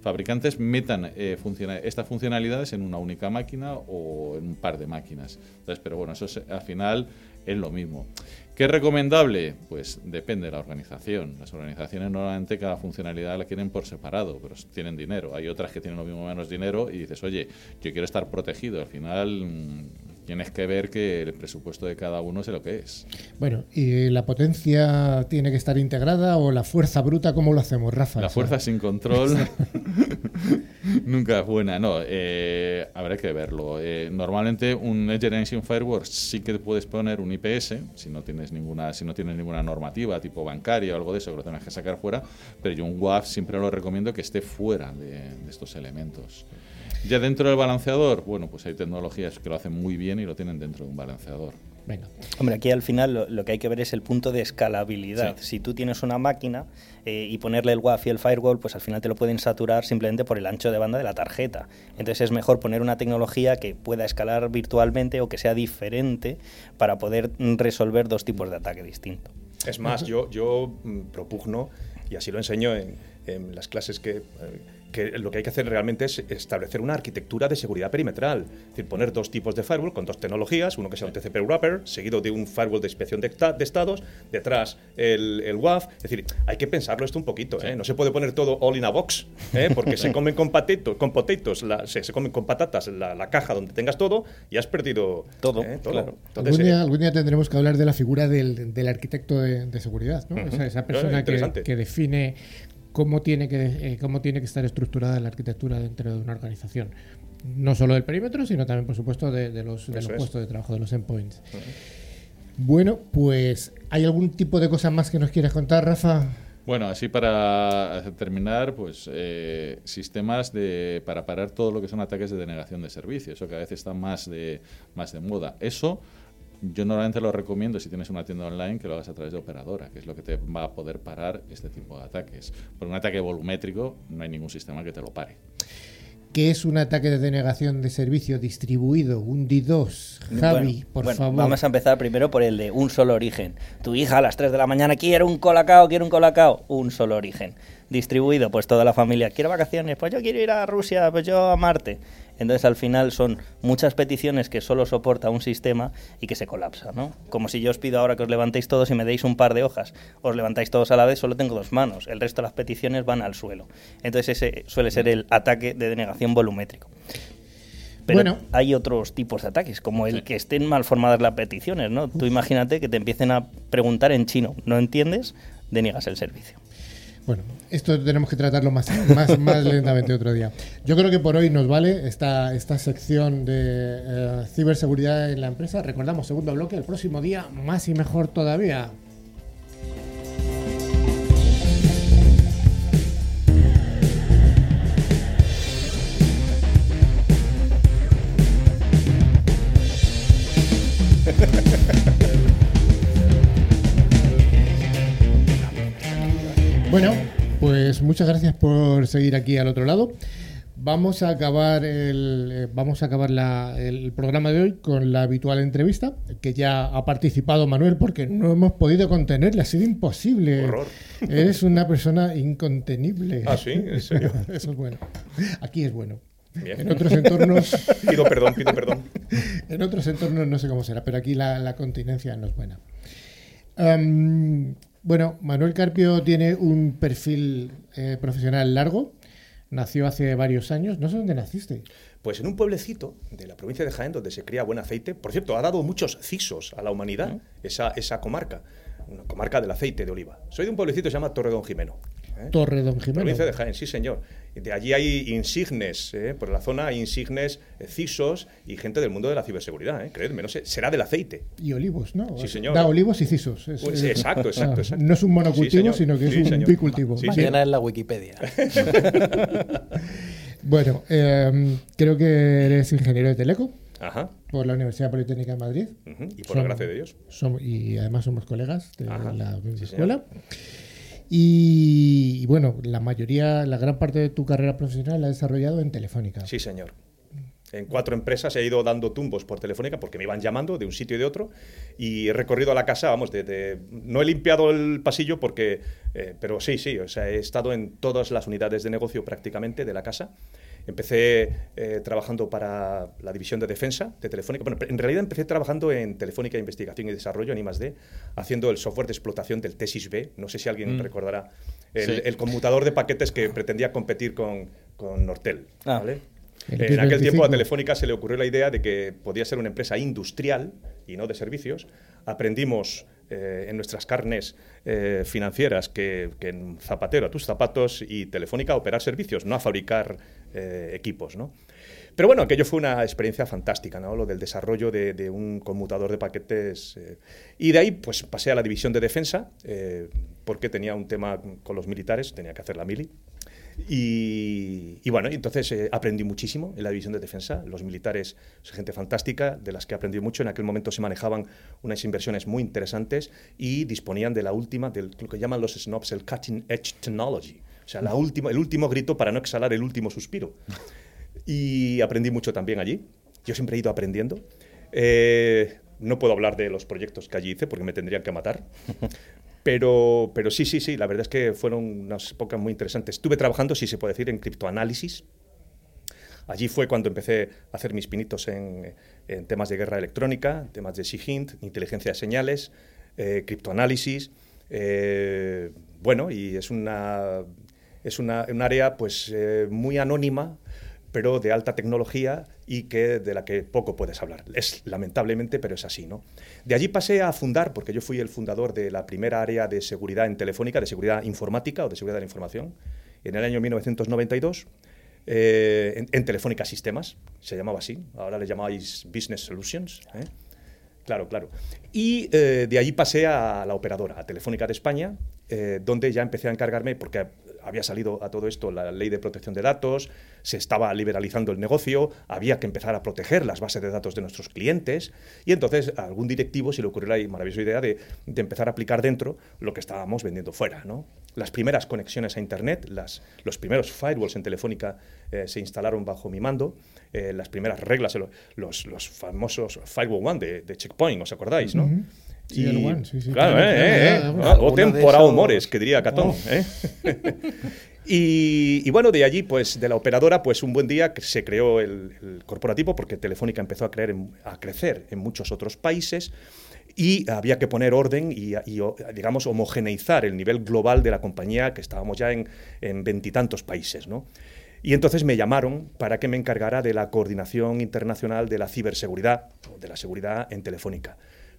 fabricantes metan eh, estas funcionalidades en una única máquina o en un par de máquinas. Entonces, pero bueno, eso es- al final es lo mismo. ¿Qué es recomendable? Pues depende de la organización. Las organizaciones normalmente cada funcionalidad la quieren por separado, pero tienen dinero. Hay otras que tienen lo mismo menos dinero y dices, oye, yo quiero estar protegido. Al final mm, tienes que ver que el presupuesto de cada uno es lo que es. Bueno, ¿y la potencia tiene que estar integrada o la fuerza bruta? ¿Cómo lo hacemos, Rafa? La fuerza sin control nunca es buena. No, eh, habrá que verlo. Eh, normalmente un Next Generation Firewall sí que puedes poner un IPS si no tienes ninguna si no tienes ninguna normativa tipo bancaria o algo de eso que lo tengas que sacar fuera. Pero yo un WAF siempre lo recomiendo que esté fuera de, de estos elementos. Ya dentro del balanceador, bueno, pues hay tecnologías que lo hacen muy bien y lo tienen dentro de un balanceador. Venga. Hombre, aquí al final lo, lo que hay que ver es el punto de escalabilidad. Sí. Si tú tienes una máquina eh, y ponerle el WAF y el firewall, pues al final te lo pueden saturar simplemente por el ancho de banda de la tarjeta. Entonces es mejor poner una tecnología que pueda escalar virtualmente o que sea diferente para poder resolver dos tipos de ataque distintos. Es más, yo, yo mm, propugno, y así lo enseño en, en las clases que, eh, que lo que hay que hacer realmente es establecer una arquitectura de seguridad perimetral. Es decir, poner dos tipos de firewall con dos tecnologías, uno que sea un TCP wrapper, seguido de un firewall de inspección de, de estados, detrás el, el WAF. Es decir, hay que pensarlo esto un poquito. ¿eh? No se puede poner todo all in a box, ¿eh? porque se comen con, potato- con potatoes, la- se, se comen con patatas la, la caja donde tengas todo y has perdido Todo, ¿eh? todo. claro. Entonces, algún, eh, día, algún día tendremos que hablar de la figura del, del arquitecto de, de seguridad, ¿no? Ujú. Esa, esa Eh, persona que, que define cómo tiene que, eh, cómo tiene que estar estructurada la arquitectura dentro de una organización. No solo del perímetro, sino también, por supuesto, de, de los, de los puestos de trabajo, de los endpoints. Bueno, pues, ¿hay algún tipo de cosa más que nos quieras contar, Rafa? Bueno, así para terminar, pues eh, sistemas de, para parar todo lo que son ataques de denegación de servicio, eso cada vez está más de, más de moda. Eso yo normalmente lo recomiendo si tienes una tienda online que lo hagas a través de operadora, que es lo que te va a poder parar este tipo de ataques. Por un ataque volumétrico no hay ningún sistema que te lo pare. ¿Qué es un ataque de denegación de servicio distribuido? Un D2. Javi, Bueno, por bueno, favor. Vamos a empezar primero por el de un solo origen. Tu hija a las 3 de la mañana quiere un colacao, quiere un colacao. Un solo origen. Distribuido, pues toda la familia. Quiero vacaciones, pues yo quiero ir a Rusia, pues yo a Marte. Entonces al final son muchas peticiones que solo soporta un sistema y que se colapsa, ¿no? Como si yo os pido ahora que os levantéis todos y me deis un par de hojas. Os levantáis todos a la vez, solo tengo dos manos. El resto de las peticiones van al suelo. Entonces ese suele ser el ataque de denegación volumétrico. Pero Bueno. hay otros tipos de ataques, como el que estén mal formadas las peticiones, ¿no? Tú imagínate que te empiecen a preguntar en chino, no entiendes, deniegas el servicio. Bueno, esto tenemos que tratarlo más, más, lentamente otro día. Yo creo que por hoy nos vale esta, esta sección de eh, ciberseguridad en la empresa. Recordamos, segundo bloque, el próximo día más y mejor todavía. Bueno, pues muchas gracias por seguir aquí al otro lado. Vamos a acabar el, eh, vamos a acabar la- el programa de hoy con la habitual entrevista, que ya ha participado Manuel porque no hemos podido contenerle, ha sido imposible. Horror. Eres una persona incontenible. Ah, ¿sí? ¿En serio? Eso es bueno. Aquí es bueno. Bien. En otros entornos, Pido perdón, pido perdón. en otros entornos no sé cómo será, pero aquí la, la continencia no es buena. Bueno, Manuel Carpio tiene un perfil eh, profesional largo. Nació hace varios años. No sé dónde naciste. Pues en un pueblecito de la provincia de Jaén donde se cría buen aceite. Por cierto, ha dado muchos cisos a la humanidad esa, esa comarca. una comarca del aceite de oliva. Soy de un pueblecito que se llama Torredón Jimeno. ¿Eh? Torre Don Jimeno. Provincia de Jaén, sí señor. De allí hay insignes, ¿eh? por la zona hay insignes, CISOs y gente del mundo de la ciberseguridad, ¿eh? creedme, no sé, será del aceite. Y olivos, ¿no? Sí, señor. Da olivos y cisos. Es- Pues, es- exacto, exacto, Ah, exacto. No es un monocultivo, sino que es un señor. bicultivo. Llena en la Wikipedia. Bueno, eh, creo que eres ingeniero de teleco Ajá. por la Universidad Politécnica de Madrid. Y por la gracia de Dios. Som- y además somos colegas de Ajá, la misma sí, escuela. Y, y bueno, la mayoría, la gran parte de tu carrera profesional la has desarrollado en Telefónica. Sí, señor. En cuatro empresas he ido dando tumbos por telefónica porque me iban llamando de un sitio y de otro y he recorrido la casa, vamos, de, de- no he limpiado el pasillo porque, eh, pero sí, sí, o sea, he estado en todas las unidades de negocio prácticamente de la casa. Empecé eh, trabajando para la división de defensa de Telefónica. Bueno, en realidad empecé trabajando en Telefónica Investigación y Desarrollo, en I+D, haciendo el software de explotación del Tesis B. No sé si alguien Mm. recordará el, Sí. el conmutador de paquetes que pretendía competir con, con Nortel. Ah. ¿vale? El En aquel tiempo a 25. Telefónica se le ocurrió la idea de que podía ser una empresa industrial y no de servicios. Aprendimos eh, en nuestras carnes eh, financieras que, que en Zapatero a tus zapatos y Telefónica a operar servicios, no a fabricar eh, equipos. ¿no? Pero bueno, aquello fue una experiencia fantástica, ¿no? lo del desarrollo de, de un conmutador de paquetes. eh. Y de ahí pues pasé a la división de defensa, eh, porque tenía un tema con los militares, tenía que hacer la mili. Y, y bueno, entonces eh, aprendí muchísimo en la división de defensa. Los militares son gente fantástica, de las que aprendí mucho. En aquel momento se manejaban unas inversiones muy interesantes y disponían de la última, de lo que llaman los snobs, el cutting edge technology. O sea, la última, el último grito para no exhalar el último suspiro. Y aprendí mucho también allí. Yo siempre he ido aprendiendo. Eh, no puedo hablar de los proyectos que allí hice porque me tendrían que matar. Pero, pero sí, sí, sí, la verdad es que fueron unas épocas muy interesantes. Estuve trabajando, si se puede decir, en criptoanálisis. Allí fue cuando empecé a hacer mis pinitos en, en temas de guerra electrónica, temas de SIGINT, inteligencia de señales, eh, criptoanálisis. eh, bueno, y es una es una, un área pues eh, muy anónima, pero de alta tecnología y que de la que poco puedes hablar. Es lamentablemente, pero es así, ¿no? De allí pasé a fundar, porque yo fui el fundador de la primera área de seguridad en Telefónica, de seguridad informática o de seguridad de la información, en el año 1992. eh, en, en Telefónica Sistemas, se llamaba así, ahora le llamáis Business Solutions. ¿eh? Claro, claro. Y eh, de allí pasé a la operadora, a Telefónica de España, donde ya empecé a encargarme, porque había salido a todo esto la ley de protección de datos, se estaba liberalizando el negocio, había que empezar a proteger las bases de datos de nuestros clientes, y entonces a algún directivo se le ocurrió la maravillosa idea de, de empezar a aplicar dentro lo que estábamos vendiendo fuera. ¿no? Las primeras conexiones a Internet, las, los primeros firewalls en Telefónica eh, se instalaron bajo mi mando, eh, las primeras reglas, lo- los, los famosos Firewall One de, Checkpoint, ¿os acordáis? Sí, el One, sí, sí, Claro, eh, eh, eh. O de tempora esos- humores, que diría Catón. Oh. ¿eh? y, y bueno, de allí, pues de la operadora, pues un buen día que se creó el, el corporativo, porque Telefónica empezó a, creer en- a crecer en muchos otros países y había que poner orden y, y, digamos, homogeneizar el nivel global de la compañía, que estábamos ya en en veintitantos países, ¿no? Y entonces me llamaron para que me encargara de la coordinación internacional de la ciberseguridad, o de la seguridad en Telefónica.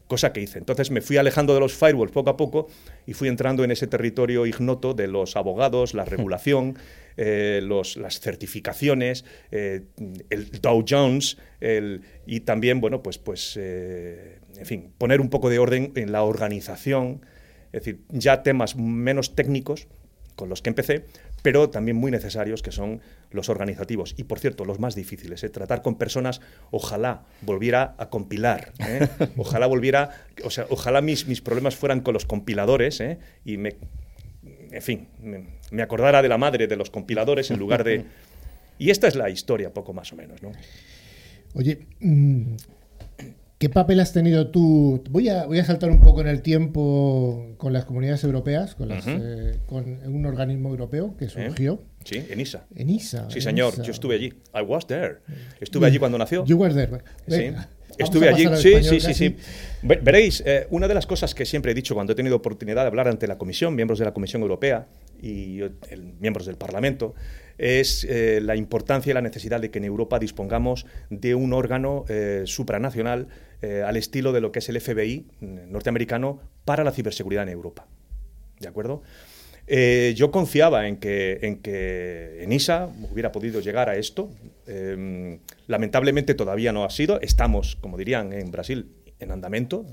Cosa que hice. Entonces me fui alejando de los firewalls poco a poco y fui entrando en ese territorio ignoto de los abogados, la regulación, eh, los, las certificaciones, eh, el Dow Jones el- y también, bueno, pues, pues eh, en fin, poner un poco de orden en la organización, es decir, ya temas menos técnicos con los que empecé, pero también muy necesarios, que son los organizativos. Y, por cierto, los más difíciles. ¿eh? Tratar con personas, ojalá volviera a compilar. ¿eh? Ojalá volviera, o sea, ojalá mis, mis problemas fueran con los compiladores ¿eh? y me, en fin, me, me acordara de la madre de los compiladores en lugar de... Y esta es la historia, poco más o menos, ¿no? Oye, mm, ¿qué papel has tenido tú? Voy a, voy a saltar un poco en el tiempo con las comunidades europeas, con, las, eh, con un organismo europeo que surgió. Sí, ENISA. ENISA. Sí, señor, yo estuve allí. I was there. Estuve allí cuando nació. You were there. Sí. Venga, vamos Estuve allí. Sí, sí, sí, sí. Ve- Veréis, eh, una de las cosas que siempre he dicho cuando he tenido oportunidad de hablar ante la Comisión, miembros de la Comisión Europea y el- miembros del Parlamento, es eh, la importancia y la necesidad de que en Europa dispongamos de un órgano eh, supranacional eh, al estilo de lo que es el FBI norteamericano para la ciberseguridad en Europa. ¿De acuerdo? Yo confiaba en que, en que ENISA hubiera podido llegar a esto. Lamentablemente todavía no ha sido. Estamos, como dirían en Brasil, en andamento.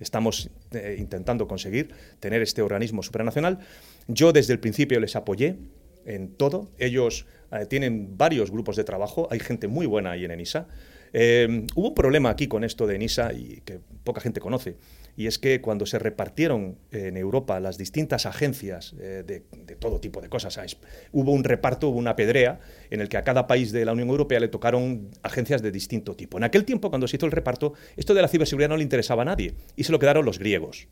Estamos intentando conseguir tener este organismo supranacional. Yo desde el principio les apoyé en todo. Ellos eh, tienen varios grupos de trabajo. Hay gente muy buena ahí en ENISA. Eh, hubo un problema aquí con esto de ENISA y que poca gente conoce. Y es que cuando se repartieron en Europa las distintas agencias eh, de, de todo tipo de cosas, ¿sabes? hubo un reparto, hubo una pedrea en el que a cada país de la Unión Europea le tocaron agencias de distinto tipo. En aquel tiempo, cuando se hizo el reparto, esto de la ciberseguridad no le interesaba a nadie y se lo quedaron los griegos.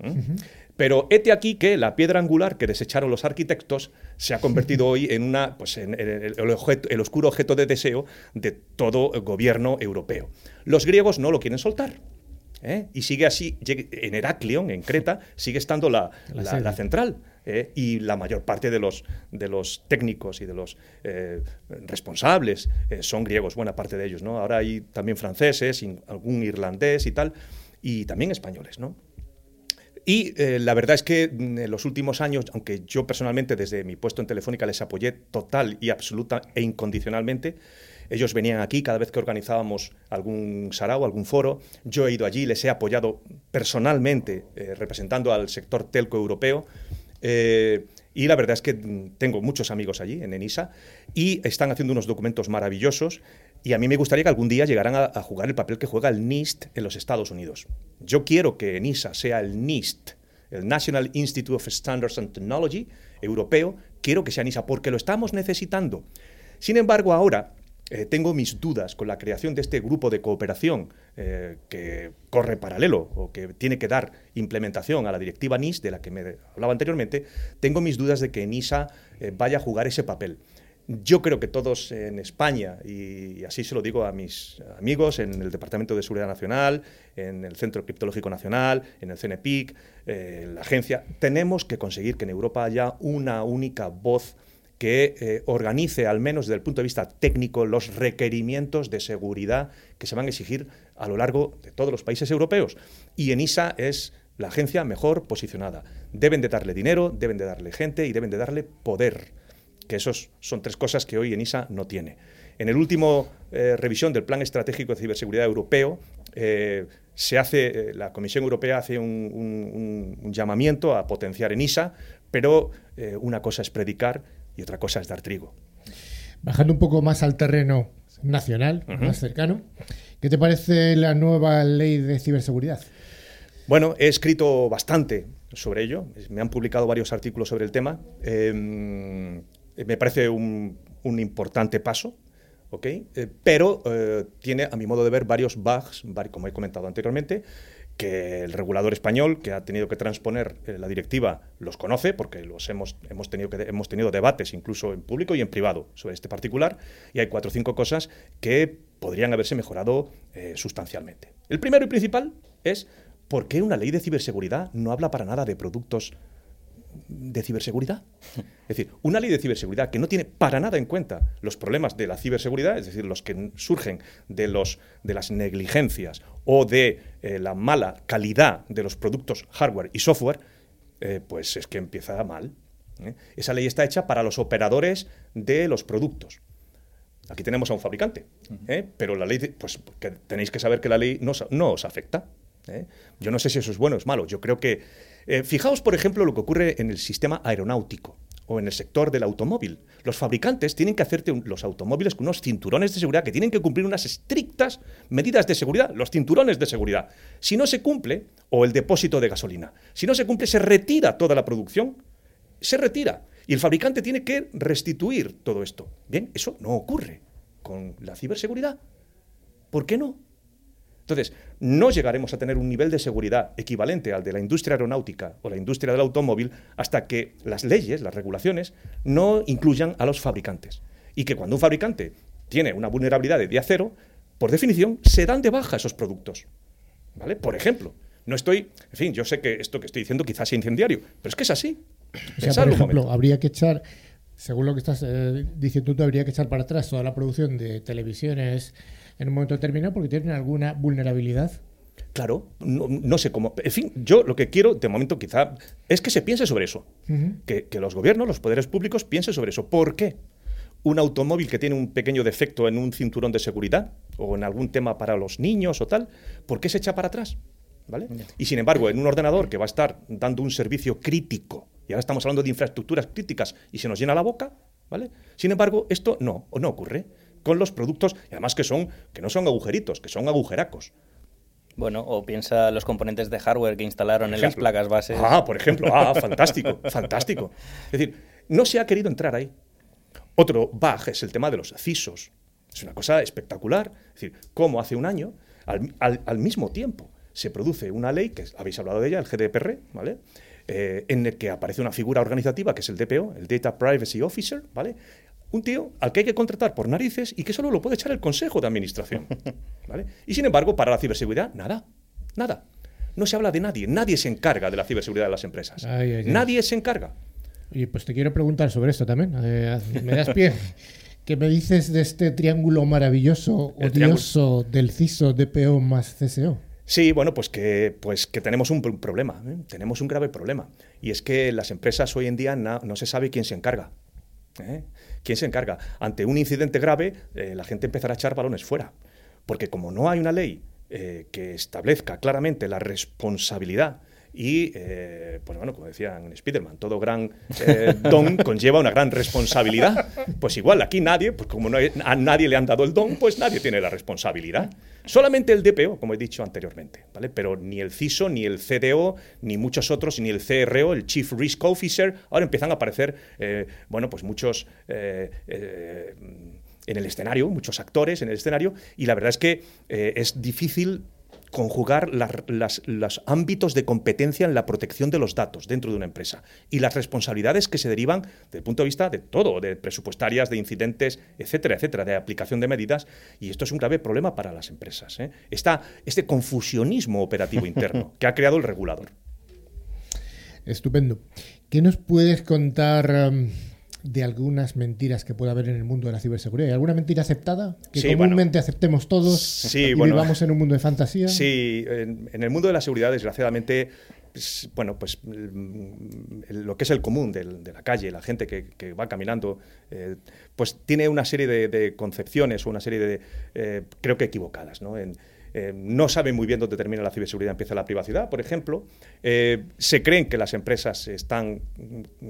¿Mm? Pero hete aquí que la piedra angular que desecharon los arquitectos se ha convertido hoy en, una, pues en, el, el objeto- el oscuro objeto de deseo de todo gobierno europeo. Los griegos no lo quieren soltar. ¿eh? Y sigue así, en en Creta, sigue estando la, La la- sede. la central. ¿eh? Y la mayor parte de los, de los técnicos y de los eh, responsables son griegos, buena parte de ellos. ¿no? Ahora hay también franceses, algún irlandés y tal, y también españoles. ¿no? Y eh, la verdad es que mm, en los últimos años, aunque yo personalmente desde mi puesto en Telefónica les apoyé total y absoluta e incondicionalmente, ellos venían aquí cada vez que organizábamos algún sarao, algún foro. Yo he ido allí, les he apoyado personalmente, eh, representando al sector telco europeo. Eh, y la verdad es que mm, tengo muchos amigos allí, en ENISA, y están haciendo unos documentos maravillosos. Y a mí me gustaría que algún día llegaran a, jugar el papel que juega el NIST en los Estados Unidos. Yo quiero que ENISA sea el NIST, el National Institute of Standards and Technology europeo. Quiero que sea NISA porque lo estamos necesitando. Sin embargo, ahora eh, tengo mis dudas con la creación de este grupo de cooperación eh, que corre paralelo o que tiene que dar implementación a la directiva NIS, de la que me hablaba anteriormente. Tengo mis dudas de que NISA eh, vaya a jugar ese papel. Yo creo que todos en España, y así se lo digo a mis amigos en el Departamento de Seguridad Nacional, en el Centro Criptológico Nacional, en el CNPIC, eh, la agencia, tenemos que conseguir que en Europa haya una única voz que eh, organice, al menos desde el punto de vista técnico, los requerimientos de seguridad que se van a exigir a lo largo de todos los países europeos. Y ENISA es la agencia mejor posicionada. Deben de darle dinero, deben de darle gente y deben de darle poder, que esos son tres cosas que hoy ENISA no tiene. En el último eh, revisión del Plan Estratégico de Ciberseguridad Europeo, eh, se hace, eh, la Comisión Europea hace un, un- un- un llamamiento a potenciar ENISA, pero una cosa es predicar y otra cosa es dar trigo. Bajando un poco más al terreno nacional, más cercano, ¿qué te parece la nueva ley de ciberseguridad? Bueno, he escrito bastante sobre ello, me han publicado varios artículos sobre el tema. Eh, me parece un, importante paso, ¿ok? Eh, pero eh, tiene, a mi modo de ver, varios bugs, como he comentado anteriormente, que el regulador español, que ha tenido que transponer la directiva, los conoce, porque los hemos, hemos, tenido que, hemos tenido debates incluso en público y en privado sobre este particular, y hay cuatro o cinco cosas que podrían haberse mejorado sustancialmente. El primero y principal es por qué una ley de ciberseguridad no habla para nada de productos de ciberseguridad. Es decir, una ley de ciberseguridad que no tiene para nada en cuenta los problemas de la ciberseguridad, es decir, los que surgen de, los, de las negligencias o de eh, la mala calidad de los productos hardware y software, eh, pues es que empieza mal. ¿eh? Esa ley está hecha para los operadores de los productos. Aquí tenemos a un fabricante, pero la ley, de- pues que tenéis que saber que la ley no, os- no os afecta. Yo no sé si eso es bueno o es malo. Yo creo que, eh, fijaos por ejemplo lo que ocurre en el sistema aeronáutico o en el sector del automóvil. Los fabricantes tienen que hacerte los automóviles con unos cinturones de seguridad que tienen que cumplir unas estrictas medidas de seguridad, los cinturones de seguridad. Si no se cumple, o el depósito de gasolina, si no se cumple, se retira toda la producción se retira y el fabricante tiene que restituir todo esto. Bien, eso no ocurre con la ciberseguridad. ¿Por qué no? Entonces, no llegaremos a tener un nivel de seguridad equivalente al de la industria aeronáutica o la industria del automóvil hasta que las leyes, las regulaciones, no incluyan a los fabricantes. Y que cuando un fabricante tiene una vulnerabilidad de día cero, por definición, se dan de baja esos productos. ¿Vale? Por ejemplo, no estoy, en fin, yo sé que esto que estoy diciendo quizás sea incendiario, pero es que es así. O sea, por ejemplo, habría que echar según lo que estás eh, diciendo, tú habría que echar para atrás toda la producción de televisiones en un momento determinado porque tienen alguna vulnerabilidad. Claro, no, no sé cómo. En fin, yo lo que quiero, de momento quizá, es que se piense sobre eso. Que, que los gobiernos, los poderes públicos piensen sobre eso. ¿Por qué? Un automóvil que tiene un pequeño defecto en un cinturón de seguridad o en algún tema para los niños o tal, ¿por qué se echa para atrás? ¿Vale? Y sin embargo, en un ordenador que va a estar dando un servicio crítico, y ahora estamos hablando de infraestructuras críticas y se nos llena la boca, ¿vale? Sin embargo, esto no, o no ocurre con los productos, y además que son, que no son agujeritos, que son agujeracos. Bueno, o piensa los componentes de hardware que instalaron en las placas bases. Ah, por ejemplo. Ah, fantástico, fantástico. Es decir, no se ha querido entrar ahí. Otro bug es el tema de los CISOs. Es una cosa espectacular. Es decir, cómo hace un año, al, al- al mismo tiempo, se produce una ley, que habéis hablado de ella, el GDPR, ¿vale? Eh, en el que aparece una figura organizativa que es el DPO, el Data Privacy Officer, ¿vale? Un tío al que hay que contratar por narices y que solo lo puede echar el Consejo de Administración, ¿vale? Y sin embargo, para la ciberseguridad, nada, nada. No se habla de nadie, nadie se encarga de la ciberseguridad de las empresas. Ay, ay, ay. Nadie se encarga. Y pues te quiero preguntar sobre esto también. Eh, ¿Me das pie? ¿Qué me dices de este triángulo maravilloso, odioso del CISO, DPO más CSO? Sí, bueno, pues que, pues que tenemos un pr- problema, ¿eh? tenemos un grave problema. Y es que las empresas hoy en día no se sabe quién se encarga. ¿eh? ¿Quién se encarga? Ante un incidente grave, eh, la gente empezará a echar balones fuera. Porque como no hay una ley eh, que establezca claramente la responsabilidad y, eh, pues bueno, como decían en Spiderman, todo gran eh, don conlleva una gran responsabilidad. Pues igual, aquí nadie, pues como no a nadie le han dado el don, pues nadie tiene la responsabilidad. Solamente el DPO, como he dicho anteriormente, ¿vale? Pero ni el CISO, ni el CDO, ni muchos otros, ni el CRO, el Chief Risk Officer, ahora empiezan a aparecer, eh, bueno, pues muchos en el escenario, muchos actores en el escenario, y la verdad es que es difícil conjugar las- las- los ámbitos de competencia en la protección de los datos dentro de una empresa y las responsabilidades que se derivan desde el punto de vista de todo, de presupuestarias, de incidentes, etcétera, etcétera, de aplicación de medidas. Y esto es un grave problema para las empresas. ¿eh? Está este confusionismo operativo interno que ha creado el regulador. Estupendo. ¿Qué nos puedes contar em, de algunas mentiras que pueda haber en el mundo de la ciberseguridad? ¿Hay alguna mentira aceptada? Que Sí, comúnmente aceptemos todos Sí, y bueno. vivamos en un mundo de fantasía. Sí, en, en el mundo de la seguridad, desgraciadamente, pues, bueno, pues lo que es el común de la calle, la gente que, que va caminando, eh, pues tiene una serie de, de concepciones o una serie de, eh, creo que equivocadas, ¿no? En- eh, no saben muy bien dónde termina la ciberseguridad empieza la privacidad, por ejemplo. Eh, se creen que las empresas están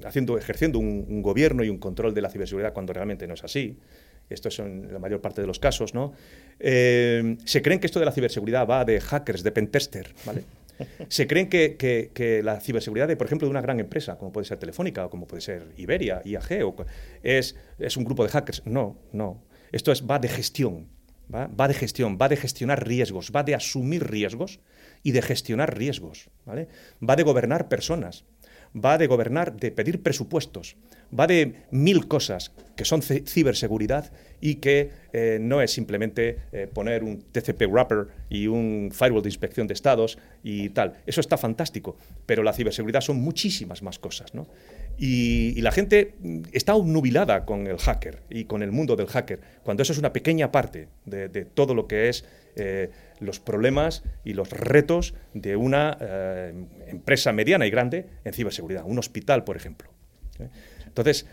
haciendo, ejerciendo un, gobierno y un control de la ciberseguridad cuando realmente no es así. Esto es en la mayor parte de los casos, ¿no? Eh, se creen que esto de la ciberseguridad va de hackers, de pentester, ¿vale? Se creen que, la ciberseguridad, de, por ejemplo, de una gran empresa, como puede ser Telefónica o como puede ser Iberia, IAG, o, es, es un grupo de hackers. No, no. Esto es, va de gestión. ¿Va? De gestión, va de gestionar riesgos, va de asumir riesgos y de gestionar riesgos. ¿vale? Va de gobernar personas, va de gobernar, de pedir presupuestos, va de mil cosas que son ci- ciberseguridad y que eh, no es simplemente eh, poner un TCP wrapper y un firewall de inspección de estados y tal. Eso está fantástico, pero la ciberseguridad son muchísimas más cosas. ¿no? Y, y la gente mm, está obnubilada con el hacker y con el mundo del hacker, cuando eso es una pequeña parte de, todo lo que es eh, los problemas y los retos de una eh, empresa mediana y grande en ciberseguridad, un hospital, por ejemplo. ¿eh? Entonces,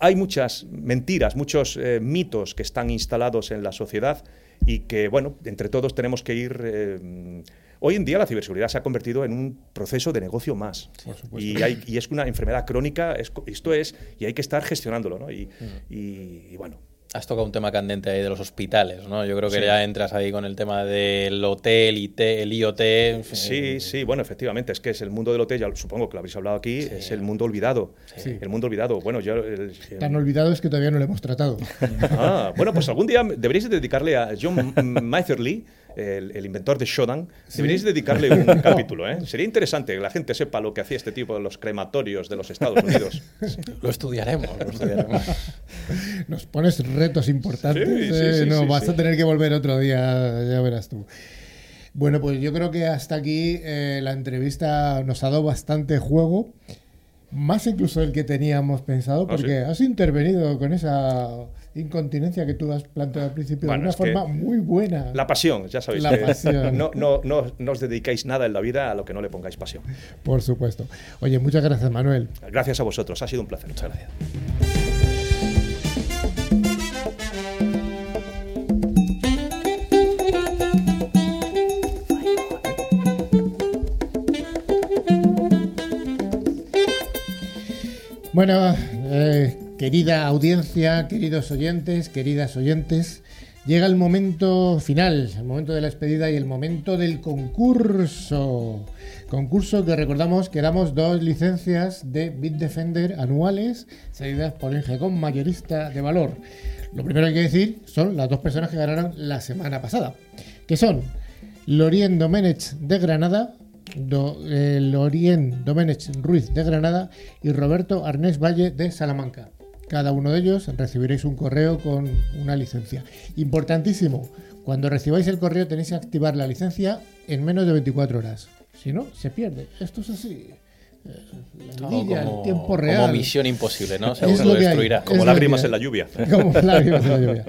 hay muchas mentiras, muchos mitos que están instalados en la sociedad y que, bueno, entre todos tenemos que ir... hoy en día la ciberseguridad se ha convertido en un proceso de negocio más. y, hay- y es una enfermedad crónica, es esto es, y hay que estar gestionándolo, ¿no? Y, y- y bueno, Has tocado un tema candente ahí de los hospitales, ¿no? Yo creo que Sí. ya entras ahí con el tema del hotel, IT, el IoT. Sí, sí, bueno, efectivamente, es que es el mundo del hotel, ya supongo que lo habréis hablado aquí, es el mundo olvidado. Sí. El mundo olvidado. Bueno, yo... el- Tan olvidado es que todavía no lo hemos tratado. Ah, bueno, pues algún día deberíais de dedicarle a John Matherly, el, el inventor de Shodan, deberíais dedicarle un capítulo, ¿eh? Sería interesante que la gente sepa lo que hacía este tipo en los crematorios de los Estados Unidos. Lo estudiaremos, lo estudiaremos. Nos pones retos importantes. Sí, sí, eh, sí, no, sí, vas sí. a tener que volver otro día, ya verás tú. Bueno, pues yo creo que hasta aquí eh, la entrevista nos ha dado bastante juego. Más incluso del que teníamos pensado, ¿Ah, porque sí? has intervenido con esa incontinencia que tú has planteado al principio Bueno, de una forma muy buena. La pasión, ya sabéis. La que pasión. No, no, no, no os dedicáis nada en la vida a lo que no le pongáis pasión. Por supuesto. Oye, muchas gracias, Manuel. Gracias a vosotros, ha sido un placer. Muchas gracias. Bueno, eh, querida audiencia, queridos oyentes, queridas oyentes, llega el momento final, el momento de la despedida y el momento del concurso. Concurso que recordamos que damos dos licencias de Bitdefender anuales cedidas por Ingecom mayorista de valor. Lo primero que hay que decir son las dos personas que ganaron la semana pasada, que son Lorien Domenech de Granada, Do- eh, Lorien Domenech Ruiz de Granada y Roberto Arnés Valle de Salamanca. Cada uno de ellos recibiréis un correo con una licencia. Importantísimo, cuando recibáis el correo tenéis que activar la licencia en menos de 24 horas. Si no, se pierde. Esto es así. Eh, La vidilla, como, el tiempo como real. misión imposible, ¿no? Es Seguro lo lo destruirá. Es Como lágrimas en la lluvia. Como lágrimas en la lluvia.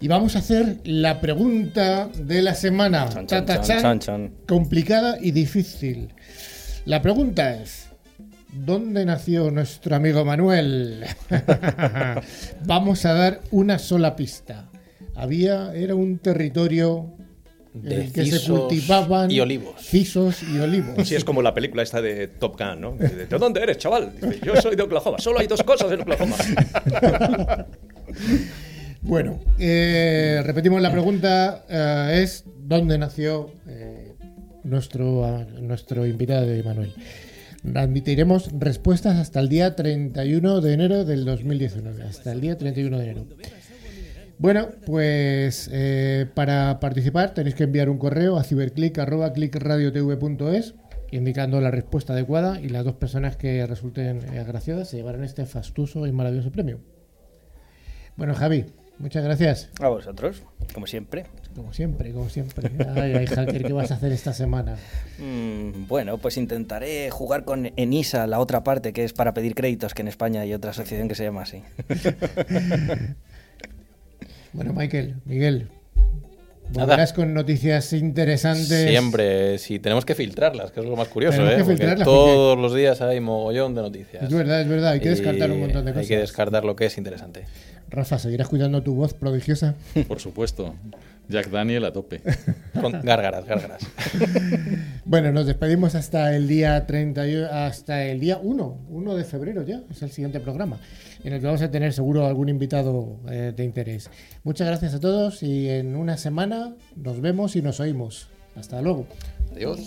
Y vamos a hacer la pregunta de la semana. Chan, Ta, chan, ta, chan, chan. chan, chan. Complicada y difícil. La pregunta es: ¿dónde nació nuestro amigo Manuel? vamos a dar una sola pista. Había, era un territorio en el que se cultivaban y olivos. cisos y olivos. Así es como la película esta de Top Gun, ¿no? ¿De de dónde eres, chaval? Dice, yo soy de Oklahoma. Solo hay dos cosas en Oklahoma. Bueno, eh, repetimos la pregunta, eh, es ¿dónde nació eh, nuestro, nuestro invitado de Manuel? Admitiremos respuestas hasta el día 31 de enero del 2019, hasta el día 31 de enero. Bueno, pues eh, para participar tenéis que enviar un correo a ciberclick.clickradiotv.es indicando la respuesta adecuada y las dos personas que resulten eh, agraciadas se llevarán este fastuoso y maravilloso premio. Bueno, Javi, muchas gracias. A vosotros, como siempre. Como siempre, como siempre. Ay, ay, hacker, ¿qué vas a hacer esta semana? Mm, bueno, pues intentaré jugar con Enisa, la otra parte, que es para pedir créditos, que en España hay otra asociación que se llama así. Bueno, Michael, Miguel. Volverás con noticias interesantes. Siempre, si tenemos que filtrarlas, que es lo más curioso, Tenemos ¿eh? que Porque filtrarlas todos los días hay mogollón de noticias. Es verdad, es verdad, hay que Y descartar un montón de cosas. Hay que descartar lo que es interesante. Rafa, ¿seguirás cuidando tu voz prodigiosa? Por supuesto. Jack Daniel a tope. Con gárgaras, gárgaras. Bueno, nos despedimos hasta el día 30, y- hasta el día 1, 1 de febrero ya, es el siguiente programa, en el que vamos a tener seguro algún invitado eh, de interés. Muchas gracias a todos y en una semana nos vemos y nos oímos. Hasta luego. Adiós.